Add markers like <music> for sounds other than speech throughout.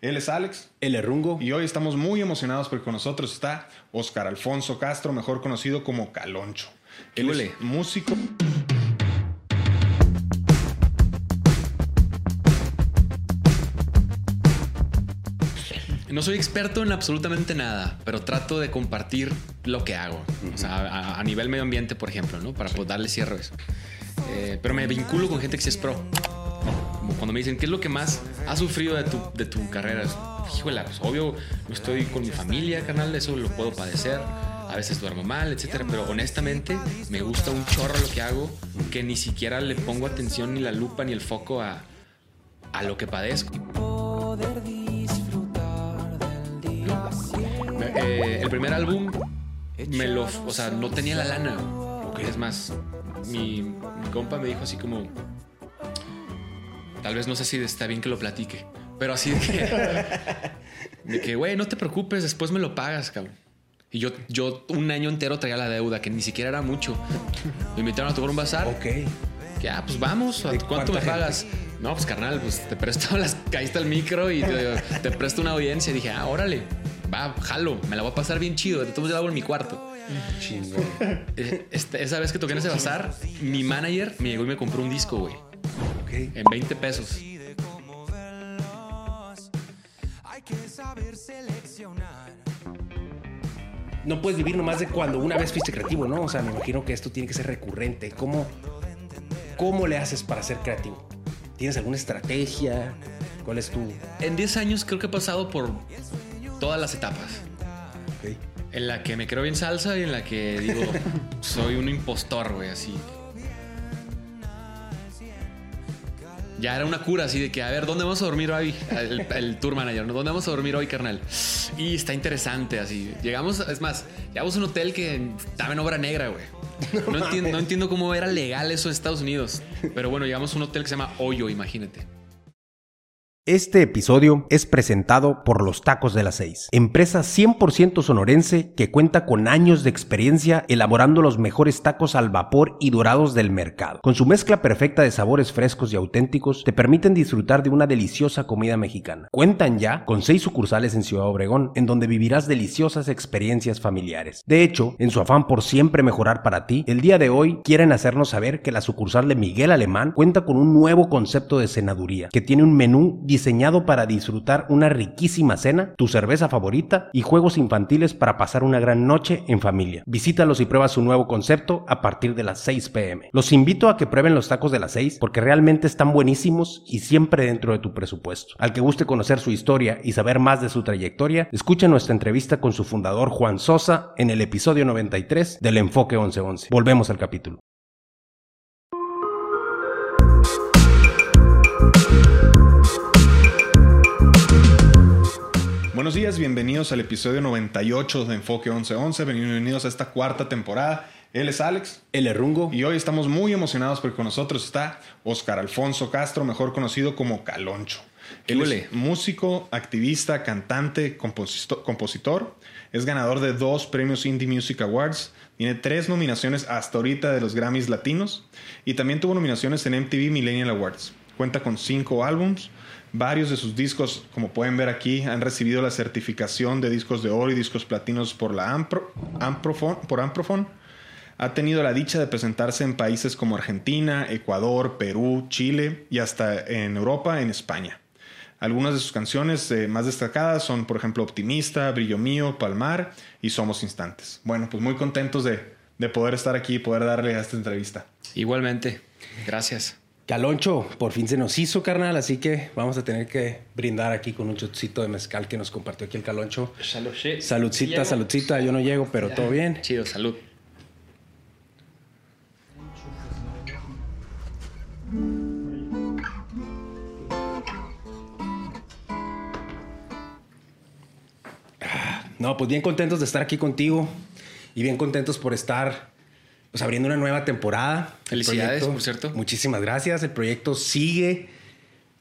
Él es Alex. El Errungo. Y hoy estamos muy emocionados porque con nosotros está Oscar Alfonso Castro, mejor conocido como Caloncho. Él es músico. No soy experto en absolutamente nada, pero trato de compartir lo que hago. O sea, a, nivel medio ambiente, por ejemplo, ¿no? Para pues, darle cierre a eso. Eh, pero me vinculo con gente que sí es pro. Cuando me dicen, ¿qué es lo que más has sufrido de tu, de tu carrera? Híjole, pues obvio, no estoy con mi familia, canal, eso lo puedo padecer. A veces duermo mal, etcétera. Pero honestamente, me gusta un chorro lo que hago, que ni siquiera le pongo atención, ni la lupa, ni el foco a, a lo que padezco. Eh, el primer álbum me lo, o sea, no tenía la lana. Es más, mi, mi, compa me dijo así como, tal vez no sé si está bien que lo platique, pero así de que, <laughs> de que, güey, no te preocupes, después me lo pagas, cabrón. Y yo, yo un año entero traía la deuda, que ni siquiera era mucho. Me invitaron a tomar un bazar. Ok. Que, ah, pues vamos, ¿cuánto me pagas? No, pues carnal, pues te presto <laughs> las, caíste al micro y te, te presto una audiencia. Y dije, ah, órale va, jalo, me la voy a pasar bien chido. Todos yo la hago en mi cuarto. Chingo. Eh, este, esa vez que toqué en ese bazar, mi manager me llegó y me compró un disco, güey. En 20 pesos. No puedes vivir nomás de cuando una vez fuiste creativo, ¿no? O sea, me imagino que esto tiene que ser recurrente. ¿Cómo, cómo le haces para ser creativo? ¿Tienes alguna estrategia? ¿Cuál es tu...? En 10 años creo que he pasado por todas las etapas. En la que me creo bien salsa y en la que digo, <laughs> soy un impostor, güey, así. Ya era una cura así de que, a ver, ¿dónde vamos a dormir hoy? El, tour manager, ¿no? ¿Dónde vamos a dormir hoy, carnal? Y está interesante así. Llegamos, es más, llegamos a un hotel que estaba en obra negra, güey. No, entiendo, no entiendo cómo era legal eso en Estados Unidos. Pero bueno, llegamos a un hotel que se llama Hoyo, imagínate. Este episodio es presentado por Los Tacos de las Seis, empresa 100% sonorense que cuenta con años de experiencia elaborando los mejores tacos al vapor y dorados del mercado. Con su mezcla perfecta de sabores frescos y auténticos, te permiten disfrutar de una deliciosa comida mexicana. Cuentan ya con seis sucursales en Ciudad Obregón, en donde vivirás deliciosas experiencias familiares. De hecho, en su afán por siempre mejorar para ti, el día de hoy quieren hacernos saber que la sucursal de Miguel Alemán cuenta con un nuevo concepto de cenaduría, que tiene un menú diseñado para disfrutar una riquísima cena, tu cerveza favorita y juegos infantiles para pasar una gran noche en familia. Visítalos y prueba su nuevo concepto a partir de las 6 pm. Los invito a que prueben los tacos de las 6 porque realmente están buenísimos y siempre dentro de tu presupuesto. Al que guste conocer su historia y saber más de su trayectoria, escucha nuestra entrevista con su fundador Juan Sosa en el episodio 93 del Enfoque 1111. Volvemos al capítulo. Buenos días, bienvenidos al episodio 98 de Enfoque 1111. Bienvenidos a esta cuarta temporada. Él es Alex. El Errungo. Y hoy estamos muy emocionados porque con nosotros está Oscar Alfonso Castro, mejor conocido como Caloncho. Él es músico, activista, cantante, compositor. Es ganador de dos premios Indie Music Awards. Tiene tres nominaciones hasta ahorita de los Grammys Latinos. Y también tuvo nominaciones en MTV Millennial Awards. Cuenta con cinco álbums Varios de sus discos, como pueden ver aquí, han recibido la certificación de discos de oro y discos platinos por la Ampro, por Amprofon. Ha tenido la dicha de presentarse en países como Argentina, Ecuador, Perú, Chile y hasta en Europa, en España. Algunas de sus canciones eh, más destacadas son, por ejemplo, Optimista, Brillo Mío, Palmar y Somos Instantes. Bueno, pues muy contentos de, de poder estar aquí y poder darle a esta entrevista. Igualmente, gracias. Caloncho, por fin se nos hizo, carnal, así que vamos a tener que brindar aquí con un chocito de mezcal que nos compartió aquí el Caloncho. Salud, Saludcita, saludcita, yo no llego, pero todo bien. Chido, salud. Ah, no, pues bien contentos de estar aquí contigo y bien contentos por estar pues abriendo una nueva temporada. Felicidades, por cierto. Muchísimas gracias. El proyecto sigue.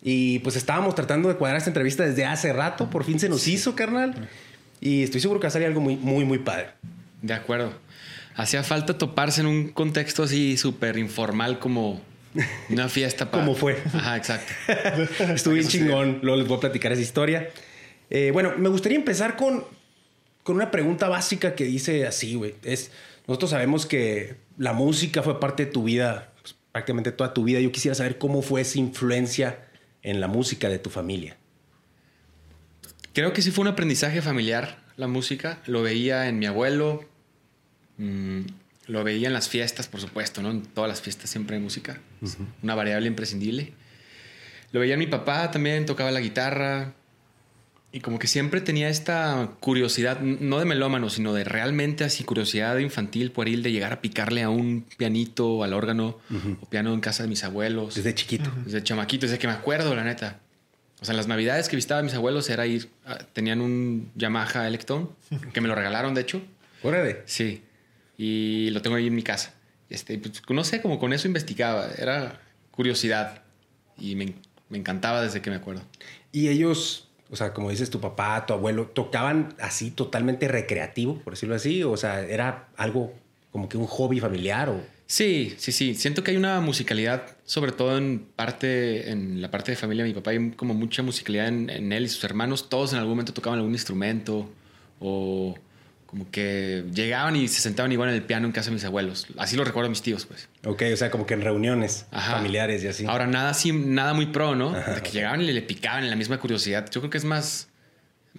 Y pues estábamos tratando de cuadrar esta entrevista desde hace rato. Por fin se nos hizo, carnal. Y estoy seguro que va a salir algo muy, muy, muy padre. De acuerdo. Hacía falta toparse en un contexto así súper informal como Una fiesta para... ¿Cómo fue? Ajá, exacto. <laughs> Estuve bien chingón. Luego les voy a platicar esa historia. Eh, bueno, me gustaría empezar con, con una pregunta básica que dice así, güey. Es, nosotros sabemos que la música fue parte de tu vida, pues, prácticamente toda tu vida. Yo quisiera saber cómo fue esa influencia en la música de tu familia. Creo que sí fue un aprendizaje familiar la música. Lo veía en mi abuelo, mm, lo veía en las fiestas, por supuesto, ¿no? En todas las fiestas siempre hay música. Una variable imprescindible. Lo veía en mi papá también, tocaba la guitarra. Y como que siempre tenía esta curiosidad, no de melómano, sino de realmente así curiosidad infantil, pueril, de llegar a picarle a un pianito, al órgano o piano en casa de mis abuelos. Desde chiquito. Desde chamaquito, desde que me acuerdo, la neta. O sea, en las navidades que visitaba a mis abuelos era ir, tenían un Yamaha Electron, que me lo regalaron, de hecho. Órale. Sí y lo tengo ahí en mi casa. Este, pues, no sé, como con eso investigaba, era curiosidad y me, me, encantaba desde que me acuerdo. Y ellos, o sea, como dices, tu papá, tu abuelo, tocaban así totalmente recreativo, por decirlo así, o sea, era algo como que un hobby familiar o... Sí, sí, sí. Siento que hay una musicalidad, sobre todo en parte, en la parte de familia de mi papá, hay como mucha musicalidad en, en él y sus hermanos. Todos en algún momento tocaban algún instrumento o como que llegaban y se sentaban igual en el piano en casa de mis abuelos. Así lo recuerdo a mis tíos, pues. Ok, o sea, como que en reuniones familiares y así. Ahora, nada así, nada muy pro, ¿no? de que llegaban y le picaban en la misma curiosidad. Yo creo que es más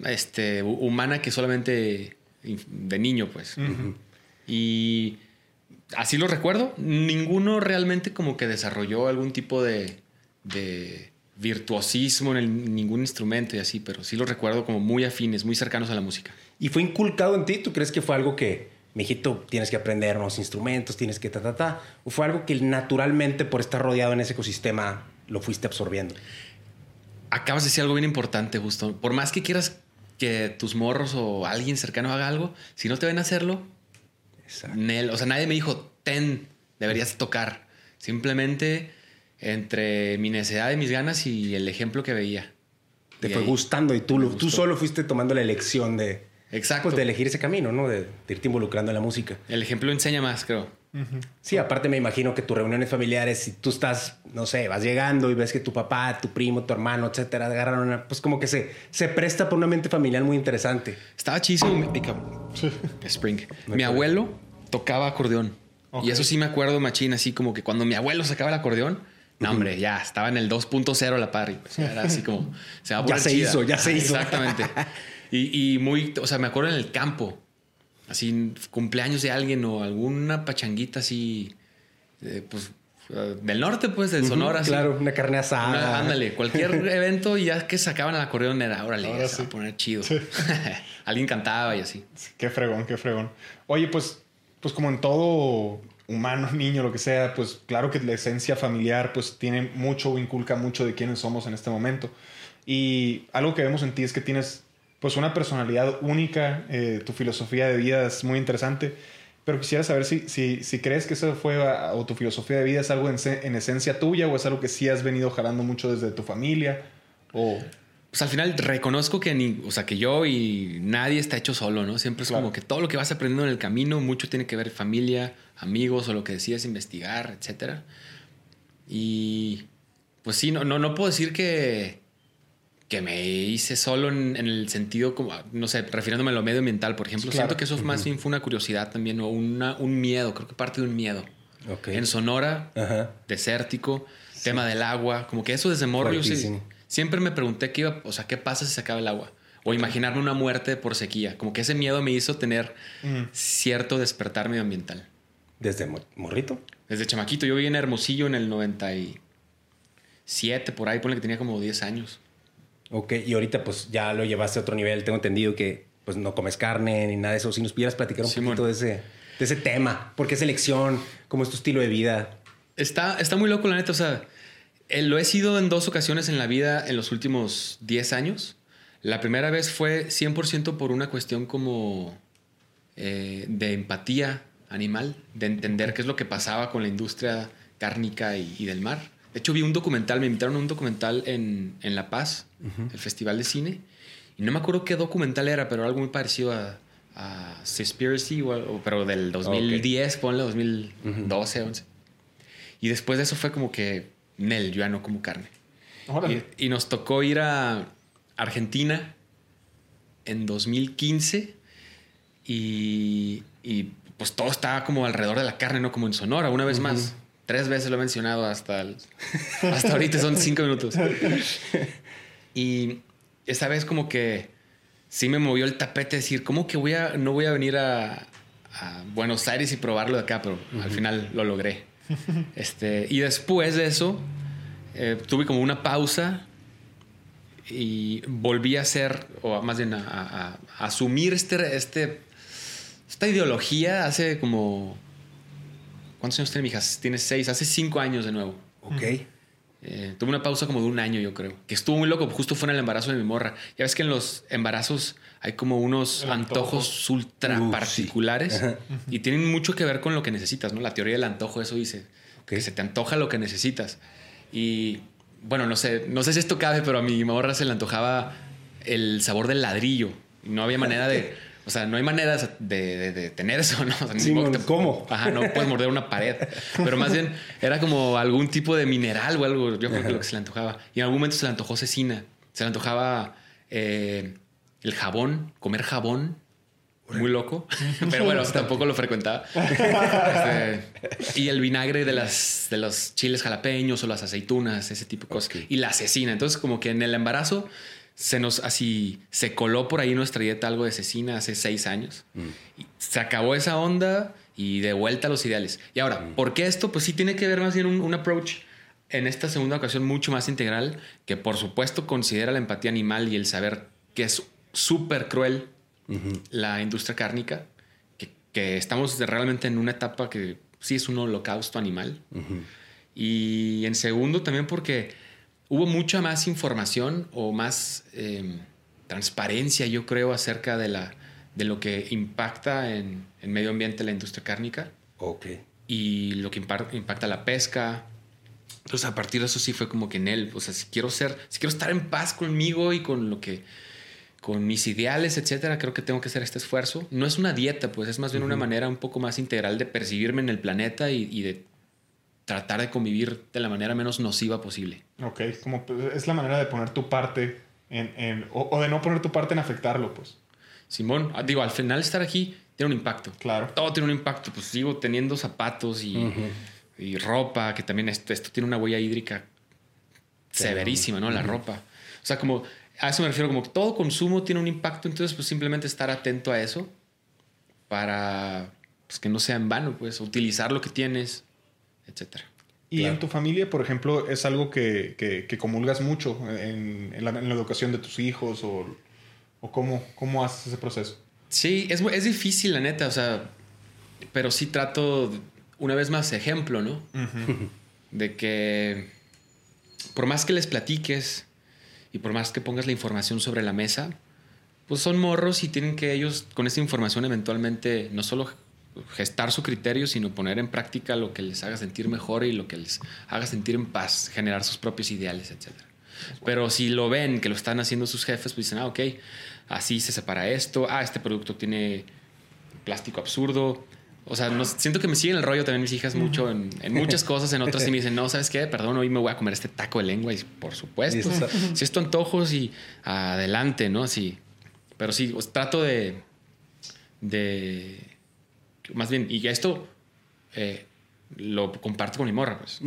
este, humana que solamente de niño, pues. Y así lo recuerdo. Ninguno realmente como que desarrolló algún tipo de, de virtuosismo en ningún instrumento y así, pero sí lo recuerdo como muy afines, muy cercanos a la música. ¿Y fue inculcado en ti? ¿Tú crees que fue algo que, mijito, tienes que aprender nuevos instrumentos, tienes que ta, ta, ta? ¿O fue algo que naturalmente, por estar rodeado en ese ecosistema, lo fuiste absorbiendo? Acabas de decir algo bien importante, justo. Por más que quieras que tus morros o alguien cercano haga algo, si no te ven a hacerlo, o sea, nadie me dijo, ten, deberías tocar. Simplemente entre mi necesidad y mis ganas y el ejemplo que veía. Te fue gustando y tú, tú solo fuiste tomando la elección de, Exacto. Pues, de elegir ese camino, ¿no? De, irte involucrando en la música. El ejemplo enseña más, creo. Sí, aparte me imagino que tus reuniones familiares, si tú estás, no sé, vas llegando y ves que tu papá, tu primo, tu hermano, etcétera, agarraron una, pues como que se, se presta por una mente familiar muy interesante. Estaba chísimo. Spring. Mi abuelo tocaba acordeón. Y eso sí me acuerdo, machín, así como que cuando mi abuelo sacaba el acordeón, no, hombre, ya estaba en el 2.0 la parry. era así como. Se va a ya se hizo, ya se hizo. Exactamente. <laughs> Y, muy. O sea, me acuerdo en el campo. Así, cumpleaños de alguien o alguna pachanguita así. Eh, pues del norte, pues, del Sonora. claro, una carne asada. ándale, cualquier <laughs> evento y ya que sacaban el acordeón era, órale, Ahora se va a poner chido. <laughs> Alguien cantaba y así. Qué fregón, qué fregón. Oye, pues, pues como en todo humano, <laughs> niño, lo que sea, pues claro que la esencia familiar pues tiene mucho o inculca mucho de quiénes somos en este momento. Y algo que vemos en ti es que tienes pues una personalidad única, eh, tu filosofía de vida es muy interesante, pero quisiera saber si, si, si crees que eso fue, o tu filosofía de vida es algo en, en, esencia tuya o es algo que sí has venido jalando mucho desde tu familia o pues al final reconozco que ni, o sea, que yo y nadie está hecho solo, ¿no? Siempre es como que todo lo que vas aprendiendo en el camino, mucho tiene que ver familia, amigos o lo que decides investigar, etcétera. Y pues sí, no, no, no puedo decir que, que me hice solo en, el sentido como, no sé, refiriéndome a lo medioambiental, por ejemplo. Siento que eso más bien fue una curiosidad también o una, un miedo, creo que parte de un miedo. En Sonora, desértico, tema del agua, como que eso desde morro yo sí, Siempre me pregunté qué iba, o sea, qué pasa si se acaba el agua. O imaginarme una muerte por sequía. Como que ese miedo me hizo tener cierto despertar medioambiental. ¿Desde morrito? Desde chamaquito. Yo viví en Hermosillo en el 97, por ahí, ponle que tenía como 10 años. Ok, y ahorita pues ya lo llevaste a otro nivel. Tengo entendido que pues no comes carne ni nada de eso. Si nos pudieras platicar un poquito de ese, de ese tema. ¿Por qué es elección? ¿Cómo es tu estilo de vida? Está, está muy loco, la neta. O sea, eh, lo he sido en dos ocasiones en la vida en los últimos 10 años. La primera vez fue 100% por una cuestión como eh, de empatía animal, de entender qué es lo que pasaba con la industria cárnica y, del mar. De hecho, vi un documental, me invitaron a un documental en, La Paz, el Festival de Cine, y no me acuerdo qué documental era, pero algo muy parecido a, a Seaspiracy, pero del 2010, ponle 2012, 11. Y después de eso fue como que, Nel, yo ya no como carne. Y, y, nos tocó ir a Argentina en 2015 y, y, pues todo estaba como alrededor de la carne, ¿no? Como en Sonora, una vez más. Tres veces lo he mencionado hasta, hasta ahorita, son cinco minutos. Y esta vez como que sí me movió el tapete decir, ¿cómo que voy a, no voy a venir a, Buenos Aires y probarlo de acá? Pero al final lo logré. Este, y después de eso, eh, tuve como una pausa y volví a hacer, o más bien a, asumir este, este, esta ideología hace como... ¿Cuántos años tiene mi hija? Tiene seis, hace cinco años de nuevo. Ok. Eh, tuve una pausa como de un año, yo creo. Que estuvo muy loco, justo fue en el embarazo de mi morra. Ya ves que en los embarazos hay como unos antojos ultra particulares y tienen mucho que ver con lo que necesitas, ¿no? La teoría del antojo, eso dice. Que se te antoja lo que necesitas. Y bueno, no sé, no sé si esto cabe, pero a mi morra se le antojaba el sabor del ladrillo. No había manera de. O sea, no hay manera de, tener eso, ¿no? ¿Cómo? Ajá, no puedes morder una pared. Pero más bien era como algún tipo de mineral o algo. Yo creo que lo que se le antojaba. Y en algún momento se le antojó cecina. Se le antojaba eh, el jabón, comer jabón. Muy loco. <laughs> Pero bueno, tampoco lo frecuentaba. Este, y el vinagre de, las, de los chiles jalapeños o las aceitunas, ese tipo de cosas. Y la cecina. Entonces, como que en el embarazo se nos así se coló por ahí nuestra dieta algo de cecina hace seis años. Mm. se acabó esa onda y de vuelta a los ideales. Y ahora, mm. ¿por qué esto? Pues sí tiene que ver más bien un, approach en esta segunda ocasión mucho más integral, que por supuesto considera la empatía animal y el saber que es súper cruel la industria cárnica, que, estamos realmente en una etapa que sí es un holocausto animal. Y en segundo también porque hubo mucha más información o más em, transparencia, yo creo, acerca de, la, de lo que impacta en el medio ambiente la industria cárnica. Ok. Y lo que impacta la pesca. Entonces, a partir de eso sí fue como que en él, o sea, si quiero ser, si quiero estar en paz conmigo y con lo que, con mis ideales, etcétera, creo que tengo que hacer este esfuerzo. No es una dieta, pues es más bien una manera un poco más integral de percibirme en el planeta y, y de tratar de convivir de la manera menos nociva posible. Ok, como es la manera de poner tu parte en, o, de no poner tu parte en afectarlo, pues. Simón, ah, digo, al final estar aquí tiene un impacto. Claro. Todo tiene un impacto. Pues sigo teniendo zapatos y, y ropa, que también esto, esto, tiene una huella hídrica severísima, ¿no? La ropa. O sea, como a eso me refiero, como todo consumo tiene un impacto, entonces pues simplemente estar atento a eso para pues, que no sea en vano, pues utilizar lo que tienes etcétera. Y en tu familia, por ejemplo, es algo que, que, comulgas mucho en, la, educación de tus hijos o, o cómo, cómo haces ese proceso. Sí, es, es, difícil, la neta, o sea, pero sí trato, una vez más, ejemplo, ¿no? De que por más que les platiques y por más que pongas la información sobre la mesa, pues son morros y tienen que ellos con esa información eventualmente no solo gestar su criterio, sino poner en práctica lo que les haga sentir mejor y lo que les haga sentir en paz, generar sus propios ideales, etc. Pero si lo ven, que lo están haciendo sus jefes, pues dicen, ah, ok, así se separa esto, ah, este producto tiene plástico absurdo. O sea, no, siento que me siguen el rollo también mis hijas mucho en, muchas cosas, en otras y me dicen, no, ¿sabes qué? Perdón, hoy me voy a comer este taco de lengua y por supuesto, si es tu antojo, sí, adelante, ¿no? Sí, pero sí, pues, trato de, de más bien, y esto eh, lo comparto con mi morra, pues.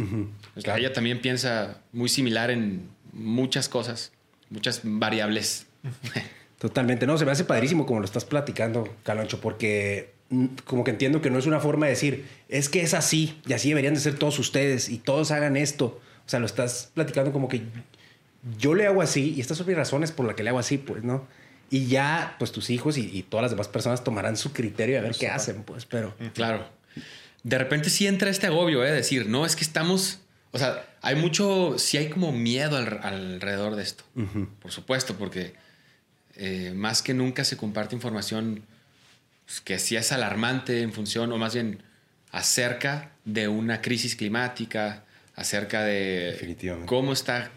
Ella también piensa muy similar en muchas cosas, muchas variables. <laughs> Totalmente, no, se me hace padrísimo como lo estás platicando, Caloncho, porque como que entiendo que no es una forma de decir, es que es así y así deberían de ser todos ustedes y todos hagan esto. O sea, lo estás platicando como que yo le hago así y estas son mis razones por las que le hago así, pues, ¿no? Y ya, pues tus hijos y, todas las demás personas tomarán su criterio a ver qué hacen, pues, pero... Claro. De repente sí entra este agobio, ¿eh? Decir, no, es que estamos... O sea, hay mucho, sí hay como miedo alrededor de esto. Por supuesto, porque eh, más que nunca se comparte información pues, que sí es alarmante en función, o más bien acerca de una crisis climática, acerca de cómo está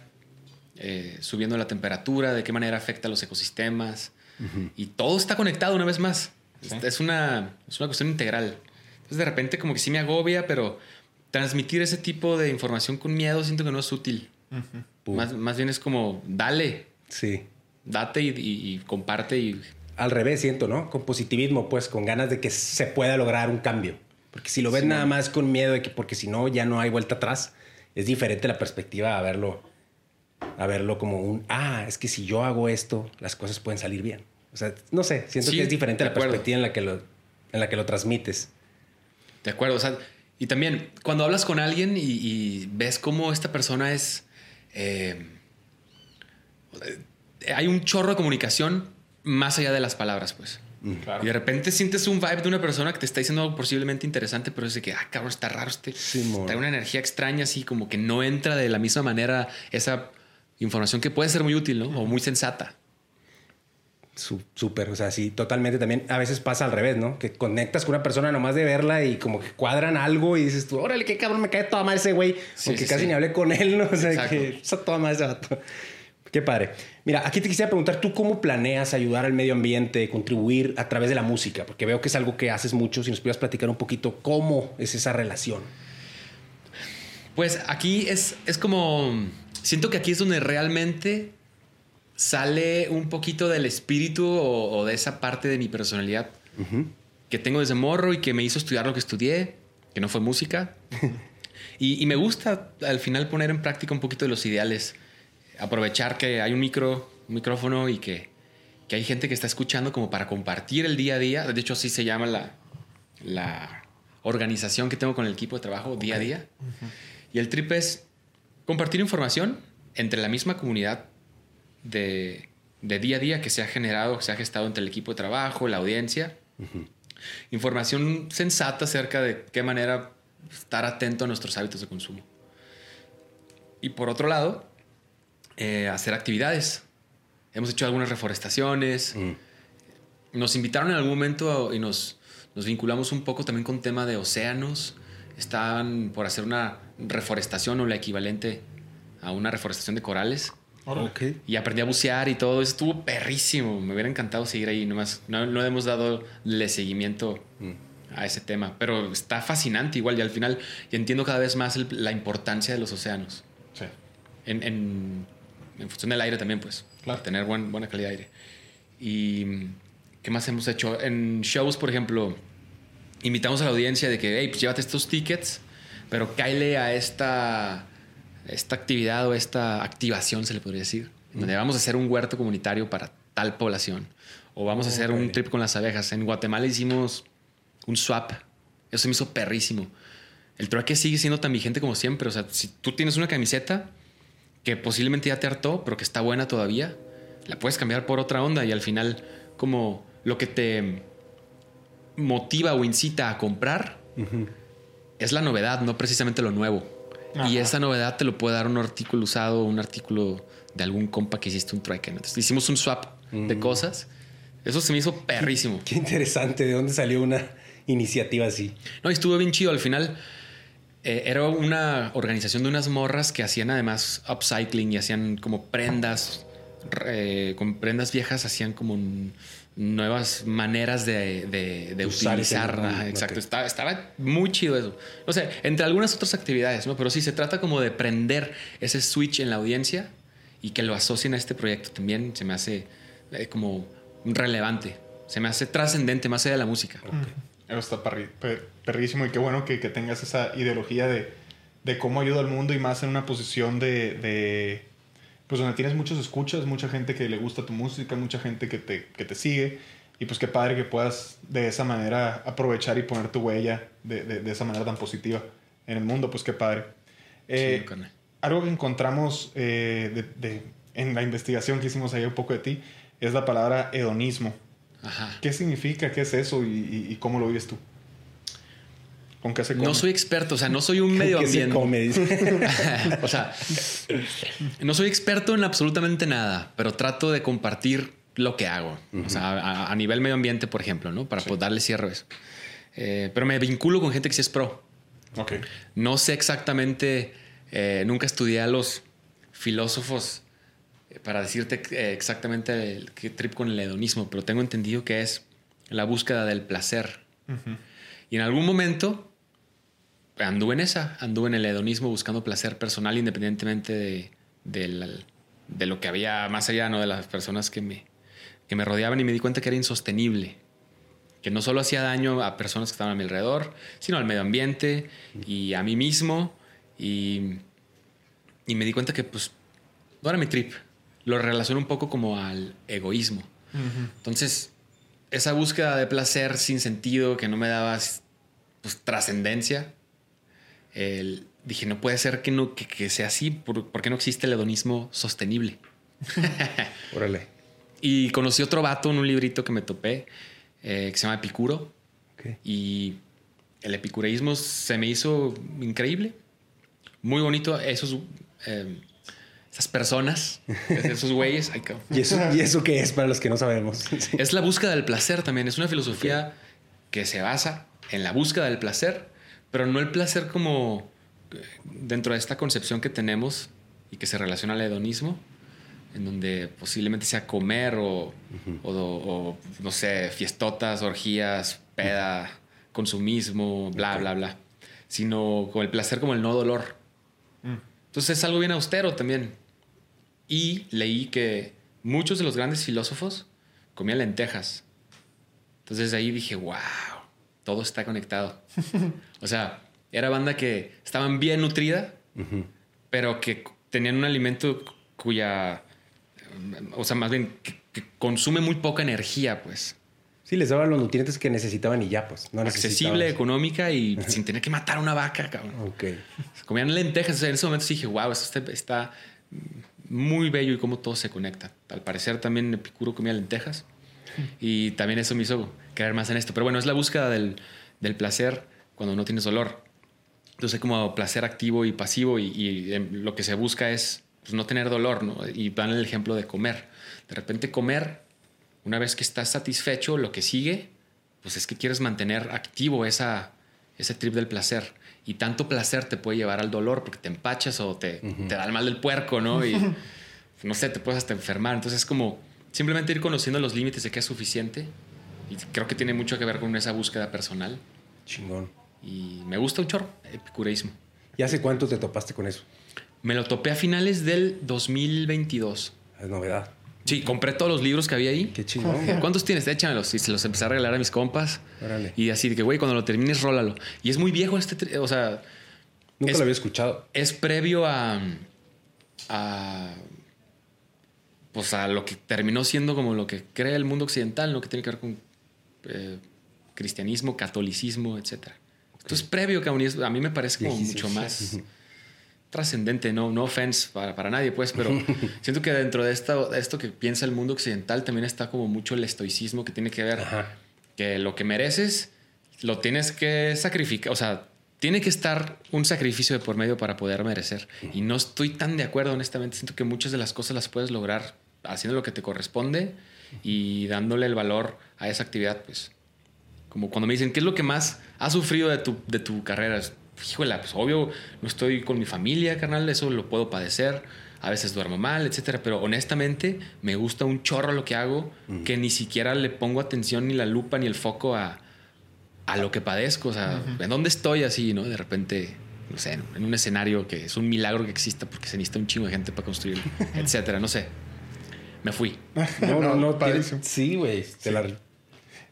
eh, subiendo la temperatura, de qué manera afecta a los ecosistemas. Y todo está conectado una vez más. Es, una, es una cuestión integral. Entonces de repente como que sí me agobia, pero transmitir ese tipo de información con miedo siento que no es útil. más, más, bien es como, dale. Sí. Date y, comparte y... Al revés, siento, ¿no? Con positivismo, pues, con ganas de que se pueda lograr un cambio. Porque si lo ves nada más con miedo de que, porque si no, ya no hay vuelta atrás, es diferente la perspectiva a verlo, a verlo como un, ah, es que si yo hago esto, las cosas pueden salir bien. O sea, no sé, siento que es diferente la perspectiva en la que lo, en la que lo transmites. De acuerdo, o sea, y también cuando hablas con alguien y, ves cómo esta persona es... Eh, hay un chorro de comunicación más allá de las palabras, pues. Mm. Y de repente sientes un vibe de una persona que te está diciendo algo posiblemente interesante, pero es de que, ah, cabrón, está raro. Este, está una energía extraña, así como que no entra de la misma manera esa información que puede ser muy útil, ¿no? O muy sensata. Súper, o sea, sí, totalmente también. A veces pasa al revés, ¿no? Que conectas con una persona nomás de verla y como que cuadran algo y dices tú, órale, qué cabrón, me cae toda mal ese güey. porque casi ni hablé con él, ¿no? <laughs> O sea, que está toda mal ese vato. Qué padre. Mira, aquí te quisiera preguntar, ¿tú cómo planeas ayudar al medio ambiente, contribuir a través de la música? Porque veo que es algo que haces mucho. Si nos pudieras platicar un poquito, ¿cómo es esa relación? Pues aquí es, es como, siento que aquí es donde realmente sale un poquito del espíritu o, de esa parte de mi personalidad que tengo desde morro y que me hizo estudiar lo que estudié, que no fue música. <laughs> y, me gusta al final poner en práctica un poquito de los ideales, aprovechar que hay un micro, un micrófono y que, que, hay gente que está escuchando como para compartir el día a día. De hecho, así se llama la, la organización que tengo con el equipo de trabajo día a día. Y el trip es compartir información entre la misma comunidad de, día a día que se ha generado, que se ha gestado entre el equipo de trabajo, la audiencia. Información sensata acerca de qué manera estar atento a nuestros hábitos de consumo. Y por otro lado, eh, hacer actividades. Hemos hecho algunas reforestaciones. Nos invitaron en algún momento y nos, nos vinculamos un poco también con tema de océanos. Estaban por hacer una reforestación o la equivalente a una reforestación de corales. Y aprendí a bucear y todo. Estuvo perrísimo. Me hubiera encantado seguir ahí. Nomás no, no hemos dado le seguimiento a ese tema. Pero está fascinante igual. Y al final y entiendo cada vez más la importancia de los océanos. Sí. En, en, función del aire también, pues. Claro. Tener buena calidad de aire. Y ¿qué más hemos hecho? En shows, por ejemplo, invitamos a la audiencia de que, hey, pues llévate estos tickets, pero cáile a esta esta actividad o esta activación, se le podría decir, donde vamos a hacer un huerto comunitario para tal población o vamos a hacer un trip con las abejas. En Guatemala hicimos un swap. Eso me hizo perrísimo. El trueque sigue siendo tan vigente como siempre. O sea, si tú tienes una camiseta que posiblemente ya te hartó, pero que está buena todavía, la puedes cambiar por otra onda y al final como lo que te motiva o incita a comprar es la novedad, no precisamente lo nuevo. Y esa novedad te lo puede dar un artículo usado, un artículo de algún compa que hiciste un trueque. Entonces hicimos un swap de cosas. Eso se me hizo perrísimo. Qué, interesante. ¿De dónde salió una iniciativa así? No, estuvo bien chido. Al final eh, era una organización de unas morras que hacían además upcycling y hacían como prendas, con prendas viejas, hacían como un nuevas maneras de, utilizar. exacto. Estaba, muy chido eso. O sea, entre algunas otras actividades, ¿no? Pero sí se trata como de prender ese switch en la audiencia y que lo asocien a este proyecto también se me hace eh, como relevante. Se me hace trascendente más allá de la música. Eso está perrísimo y qué bueno que, tengas esa ideología de, de, cómo ayuda al mundo y más en una posición de pues donde tienes muchos escuchas, mucha gente que le gusta tu música, mucha gente que te, que te sigue. Y pues qué padre que puedas de esa manera aprovechar y poner tu huella de, de, esa manera tan positiva en el mundo, pues qué padre. Eh, algo que encontramos eh, de, en la investigación que hicimos ahí un poco de ti es la palabra hedonismo. Ajá. ¿Qué significa? ¿Qué es eso? ¿Y, y cómo lo vives tú? No soy experto, o sea, no soy un medio ambiente. <laughs> o sea, no soy experto en absolutamente nada, pero trato de compartir lo que hago. O sea, a, nivel medio ambiente, por ejemplo, ¿no? Para poder darle cierre a eso. Eh, pero me vinculo con gente que sí es pro. Okay. No sé exactamente, eh, nunca estudié a los filósofos eh, para decirte exactamente qué trip con el hedonismo, pero tengo entendido que es la búsqueda del placer. Y en algún momento anduve en esa, anduve en el hedonismo buscando placer personal independientemente de, de, lo que había más allá, ¿no? De las personas que me, que me rodeaban y me di cuenta que era insostenible. Que no solo hacía daño a personas que estaban a mi alrededor, sino al medio ambiente y a mí mismo. Y, y me di cuenta que pues no era mi trip. Lo relaciono un poco como al egoísmo. Entonces, esa búsqueda de placer sin sentido que no me daba pues, trascendencia, dije, no puede ser que, no, que, sea así, porque no existe el hedonismo sostenible. <laughs> Órale. Y conocí otro vato en un librito que me topé, eh, que se llama Epicuro. Y el epicureísmo se me hizo increíble, muy bonito. Esos, eh, esas personas, esos güeyes. ¿Y, eso, ¿Y eso qué es para los que no sabemos? <laughs> Es la búsqueda del placer también. Es una filosofía que se basa en la búsqueda del placer, pero no el placer como eh, dentro de esta concepción que tenemos y que se relaciona al hedonismo, en donde posiblemente sea comer o, o, no sé, fiestotas, orgías, peda, consumismo, bla, bla, bla, sino con el placer como el no dolor. Mm. Entonces es algo bien austero también. Y leí que muchos de los grandes filósofos comían lentejas. Entonces ahí dije, wow, todo está conectado. <laughs> o sea, era banda que estaban bien nutrida, pero que tenían un alimento cuya, o sea, más bien que, consume muy poca energía, pues. Sí, les daban los nutrientes que necesitaban y ya, pues. No Accesible, económica y <laughs> sin tener que matar a una vaca, cabrón. Ok. comían lentejas. en ese momento dije, wow, esto está muy bello y cómo todo se conecta. Al parecer también Epicuro comía lentejas y también eso me hizo creer más en esto. Pero bueno, es la búsqueda del, del placer cuando no tienes dolor. Entonces como placer activo y pasivo y, em, lo que se busca es pues, no tener dolor, ¿no? Y dan el ejemplo de comer. De repente comer, una vez que estás satisfecho, lo que sigue, pues es que quieres mantener activo esa, ese trip del placer. Y tanto placer te puede llevar al dolor porque te empachas o te, te da el mal del puerco, ¿no? Y <laughs> no sé, te puedes hasta enfermar. Entonces es como simplemente ir conociendo los límites de qué es suficiente. Y creo que tiene mucho que ver con esa búsqueda personal. Chingón. Y me gusta un chorro, epicureísmo. ¿Y hace cuánto te topaste con eso? Me lo topé a finales del 2022. Es novedad. Sí, compré todos los libros que había ahí. Qué chingón. ¿Cuántos tienes? Échamelos. Y se los empecé a regalar a mis compas. Y así de que, güey, cuando lo termines, rólalo. Y es muy viejo este. O sea. Nunca lo había escuchado. Es previo a. a. Pues a lo que terminó siendo como lo que cree el mundo occidental, ¿no? Que tiene que ver con eh, cristianismo, catolicismo, etc. Entonces, previo que a mí me parece como mucho más trascendente, no, no offense para, para, nadie, pues, pero <laughs> siento que dentro de esto, esto que piensa el mundo occidental también está como mucho el estoicismo que tiene que ver que lo que mereces lo tienes que sacrificar, o sea, tiene que estar un sacrificio de por medio para poder merecer. Y no estoy tan de acuerdo, honestamente, siento que muchas de las cosas las puedes lograr haciendo lo que te corresponde y dándole el valor a esa actividad, pues. Como cuando me dicen, ¿qué es lo que más has sufrido de tu, de tu carrera? Híjole, pues obvio, no estoy con mi familia, carnal, eso lo puedo padecer. A veces duermo mal, etcétera, pero honestamente me gusta un chorro lo que hago, que ni siquiera le pongo atención ni la lupa ni el foco a, a lo que padezco. O sea, ¿en dónde estoy así, no? De repente, no sé, en un escenario que es un milagro que exista porque se necesita un chingo de gente para construirlo, <laughs> etcétera, no sé. Me fui. <laughs> <laughs> no, no, no, Sí, güey.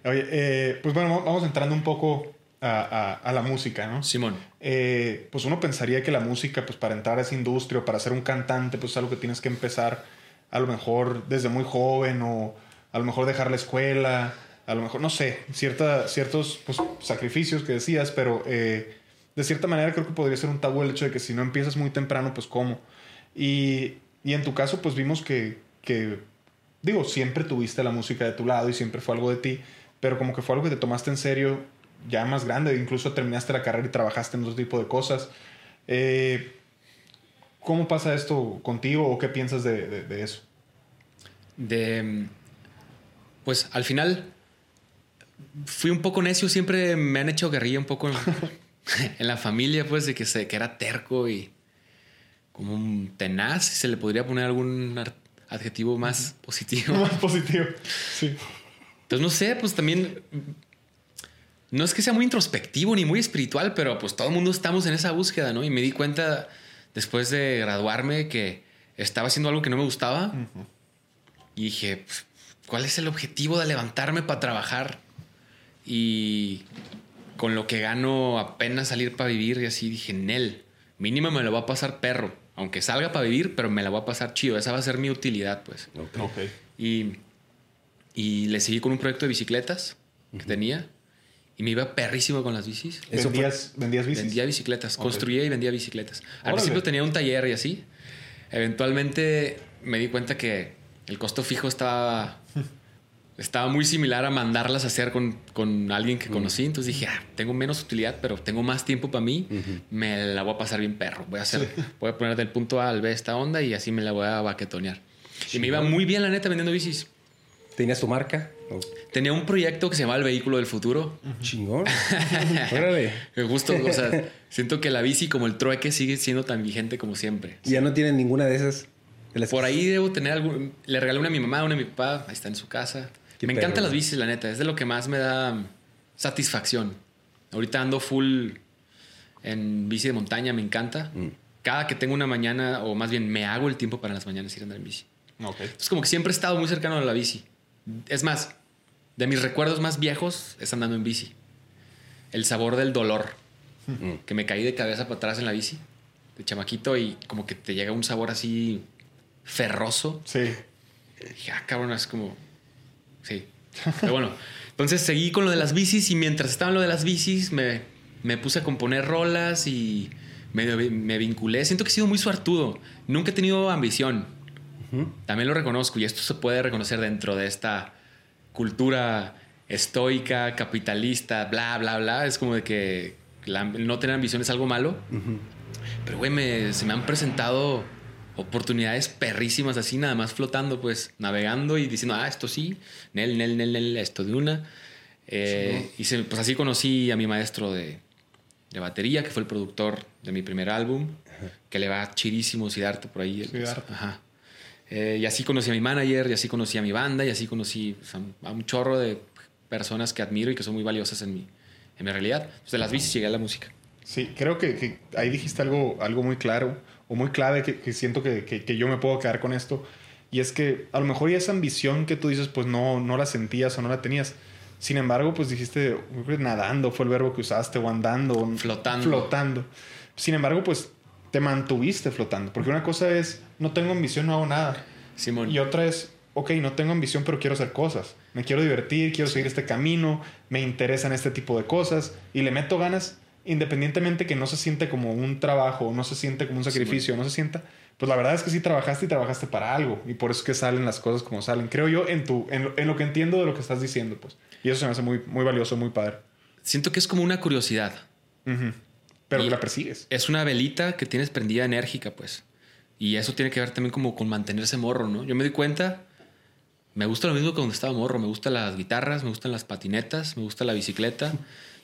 Oye, eh, pues bueno, vamos entrando un poco a, la música, ¿no? Simón. Eh, pues uno pensaría que la música, pues para entrar a esa industria o para ser un cantante, pues es algo que tienes que empezar a lo mejor desde muy joven o a lo mejor dejar la escuela, a lo mejor, no sé, cierta, ciertos pues, sacrificios que decías, pero eh, de cierta manera creo que podría ser un tabú el hecho de que si no empiezas muy temprano, pues cómo. Y, y en tu caso, pues vimos que, que, digo, siempre tuviste la música de tu lado y siempre fue algo de ti, pero como que fue algo que te tomaste en serio ya más grande, incluso terminaste la carrera y trabajaste en otro tipo de cosas. Eh, ¿Cómo pasa esto contigo o qué piensas de, eso? De, pues al final fui un poco necio, siempre me han hecho guerrilla un poco en, <laughs> la familia, pues de que, se, que era terco y como un tenaz, si se le podría poner algún adjetivo más positivo. <laughs> Más positivo, sí. Entonces no sé, pues también no es que sea muy introspectivo ni muy espiritual, pero pues todo el mundo estamos en esa búsqueda, ¿no? Y me di cuenta después de graduarme que estaba haciendo algo que no me gustaba. Y dije, pues, ¿cuál es el objetivo de levantarme para trabajar? Y con lo que gano apenas salir para vivir y así dije, Nel, mínimo me lo va a pasar perro. Aunque salga para vivir, pero me la voy a pasar chido. Esa va a ser mi utilidad, pues. Ok. Y, y le seguí con un proyecto de bicicletas que tenía. Y me iba perrísimo con las bicis. Eso ¿Vendías, ¿Vendías bicis? Vendía bicicletas. Construía y vendía bicicletas. Al principio tenía un taller y así. Eventualmente me di cuenta que el costo fijo estaba, <laughs> estaba muy similar a mandarlas a hacer con, con alguien que conocí. Entonces dije, ah, tengo menos utilidad, pero tengo más tiempo para mí. Me la voy a pasar bien perro. Voy a hacer, <laughs> voy a poner del punto A al B esta onda y así me la voy a baquetonear. Y me iba muy bien, la neta, vendiendo bicis. ¿Tenías tu marca? Tenía un proyecto que se llama El Vehículo del Futuro. Chingón. <laughs> Órale. Justo, o sea, siento que la bici como el trueque sigue siendo tan vigente como siempre. ¿Ya no tienen ninguna de esas? Por ahí debo tener algún... Le regalé una a mi mamá, una a mi papá. Ahí está en su casa. me encantan las bicis, la neta. Es de lo que más me da satisfacción. Ahorita ando full en bici de montaña, me encanta. Mm. Cada que tengo una mañana, o más bien me hago el tiempo para las mañanas ir a andar en bici. Okay. Es como que siempre he estado muy cercano a la bici. Es más, de mis recuerdos más viejos es andando en bici. El sabor del dolor. Que me caí de cabeza para atrás en la bici, de chamaquito, y como que te llega un sabor así ferroso. Sí. Y dije, ah, cabrón, es como. Sí. Pero bueno, entonces seguí con lo de las bicis, y mientras estaba en lo de las bicis, me, me puse a componer rolas y me, me vinculé. Siento que he sido muy suertudo. Nunca he tenido ambición. También lo reconozco y esto se puede reconocer dentro de esta cultura estoica, capitalista, bla, bla, bla. Es como de que no tener ambición es algo malo. Pero, güey, se me han presentado oportunidades perrísimas así, nada más flotando, pues, navegando y diciendo, ah, esto sí, nel, nel, nel, nel, esto de una. Eh, y pues así conocí a mi maestro de, de, batería, que fue el productor de mi primer álbum, que le va chidísimo Siddhartha por ahí. Ajá. Eh, y así conocí a mi manager, y así conocí a mi banda, y así conocí a un chorro de personas que admiro y que son muy valiosas en mi, en mi realidad. Pues de las bicis llegué a la música. Sí, creo que, ahí dijiste algo, algo muy claro o muy clave que, siento que, que, yo me puedo quedar con esto. Y es que a lo mejor esa ambición que tú dices, pues no, no la sentías o no la tenías. Sin embargo, pues dijiste, nadando fue el verbo que usaste, o andando. Flotando. Flotando. Sin embargo, pues te mantuviste flotando. Porque una cosa es, no tengo ambición, no hago nada. Simón. Y otra es, ok, no tengo ambición, pero quiero hacer cosas. Me quiero divertir, quiero seguir este camino, me interesan este tipo de cosas y le meto ganas independientemente que no se siente como un trabajo, no se siente como un sacrificio, no se sienta, pues la verdad es que sí trabajaste y trabajaste para algo y por eso es que salen las cosas como salen. Creo yo en tu en lo, que entiendo de lo que estás diciendo, pues. Y eso se me hace muy muy valioso, muy padre. Siento que es como una curiosidad. Pero la persigues. Es una velita que tienes prendida enérgica, pues. Y eso tiene que ver también como con mantenerse morro, ¿no? Yo me di cuenta, me gusta lo mismo que cuando estaba morro. Me gustan las guitarras, me gustan las patinetas, me gusta la bicicleta,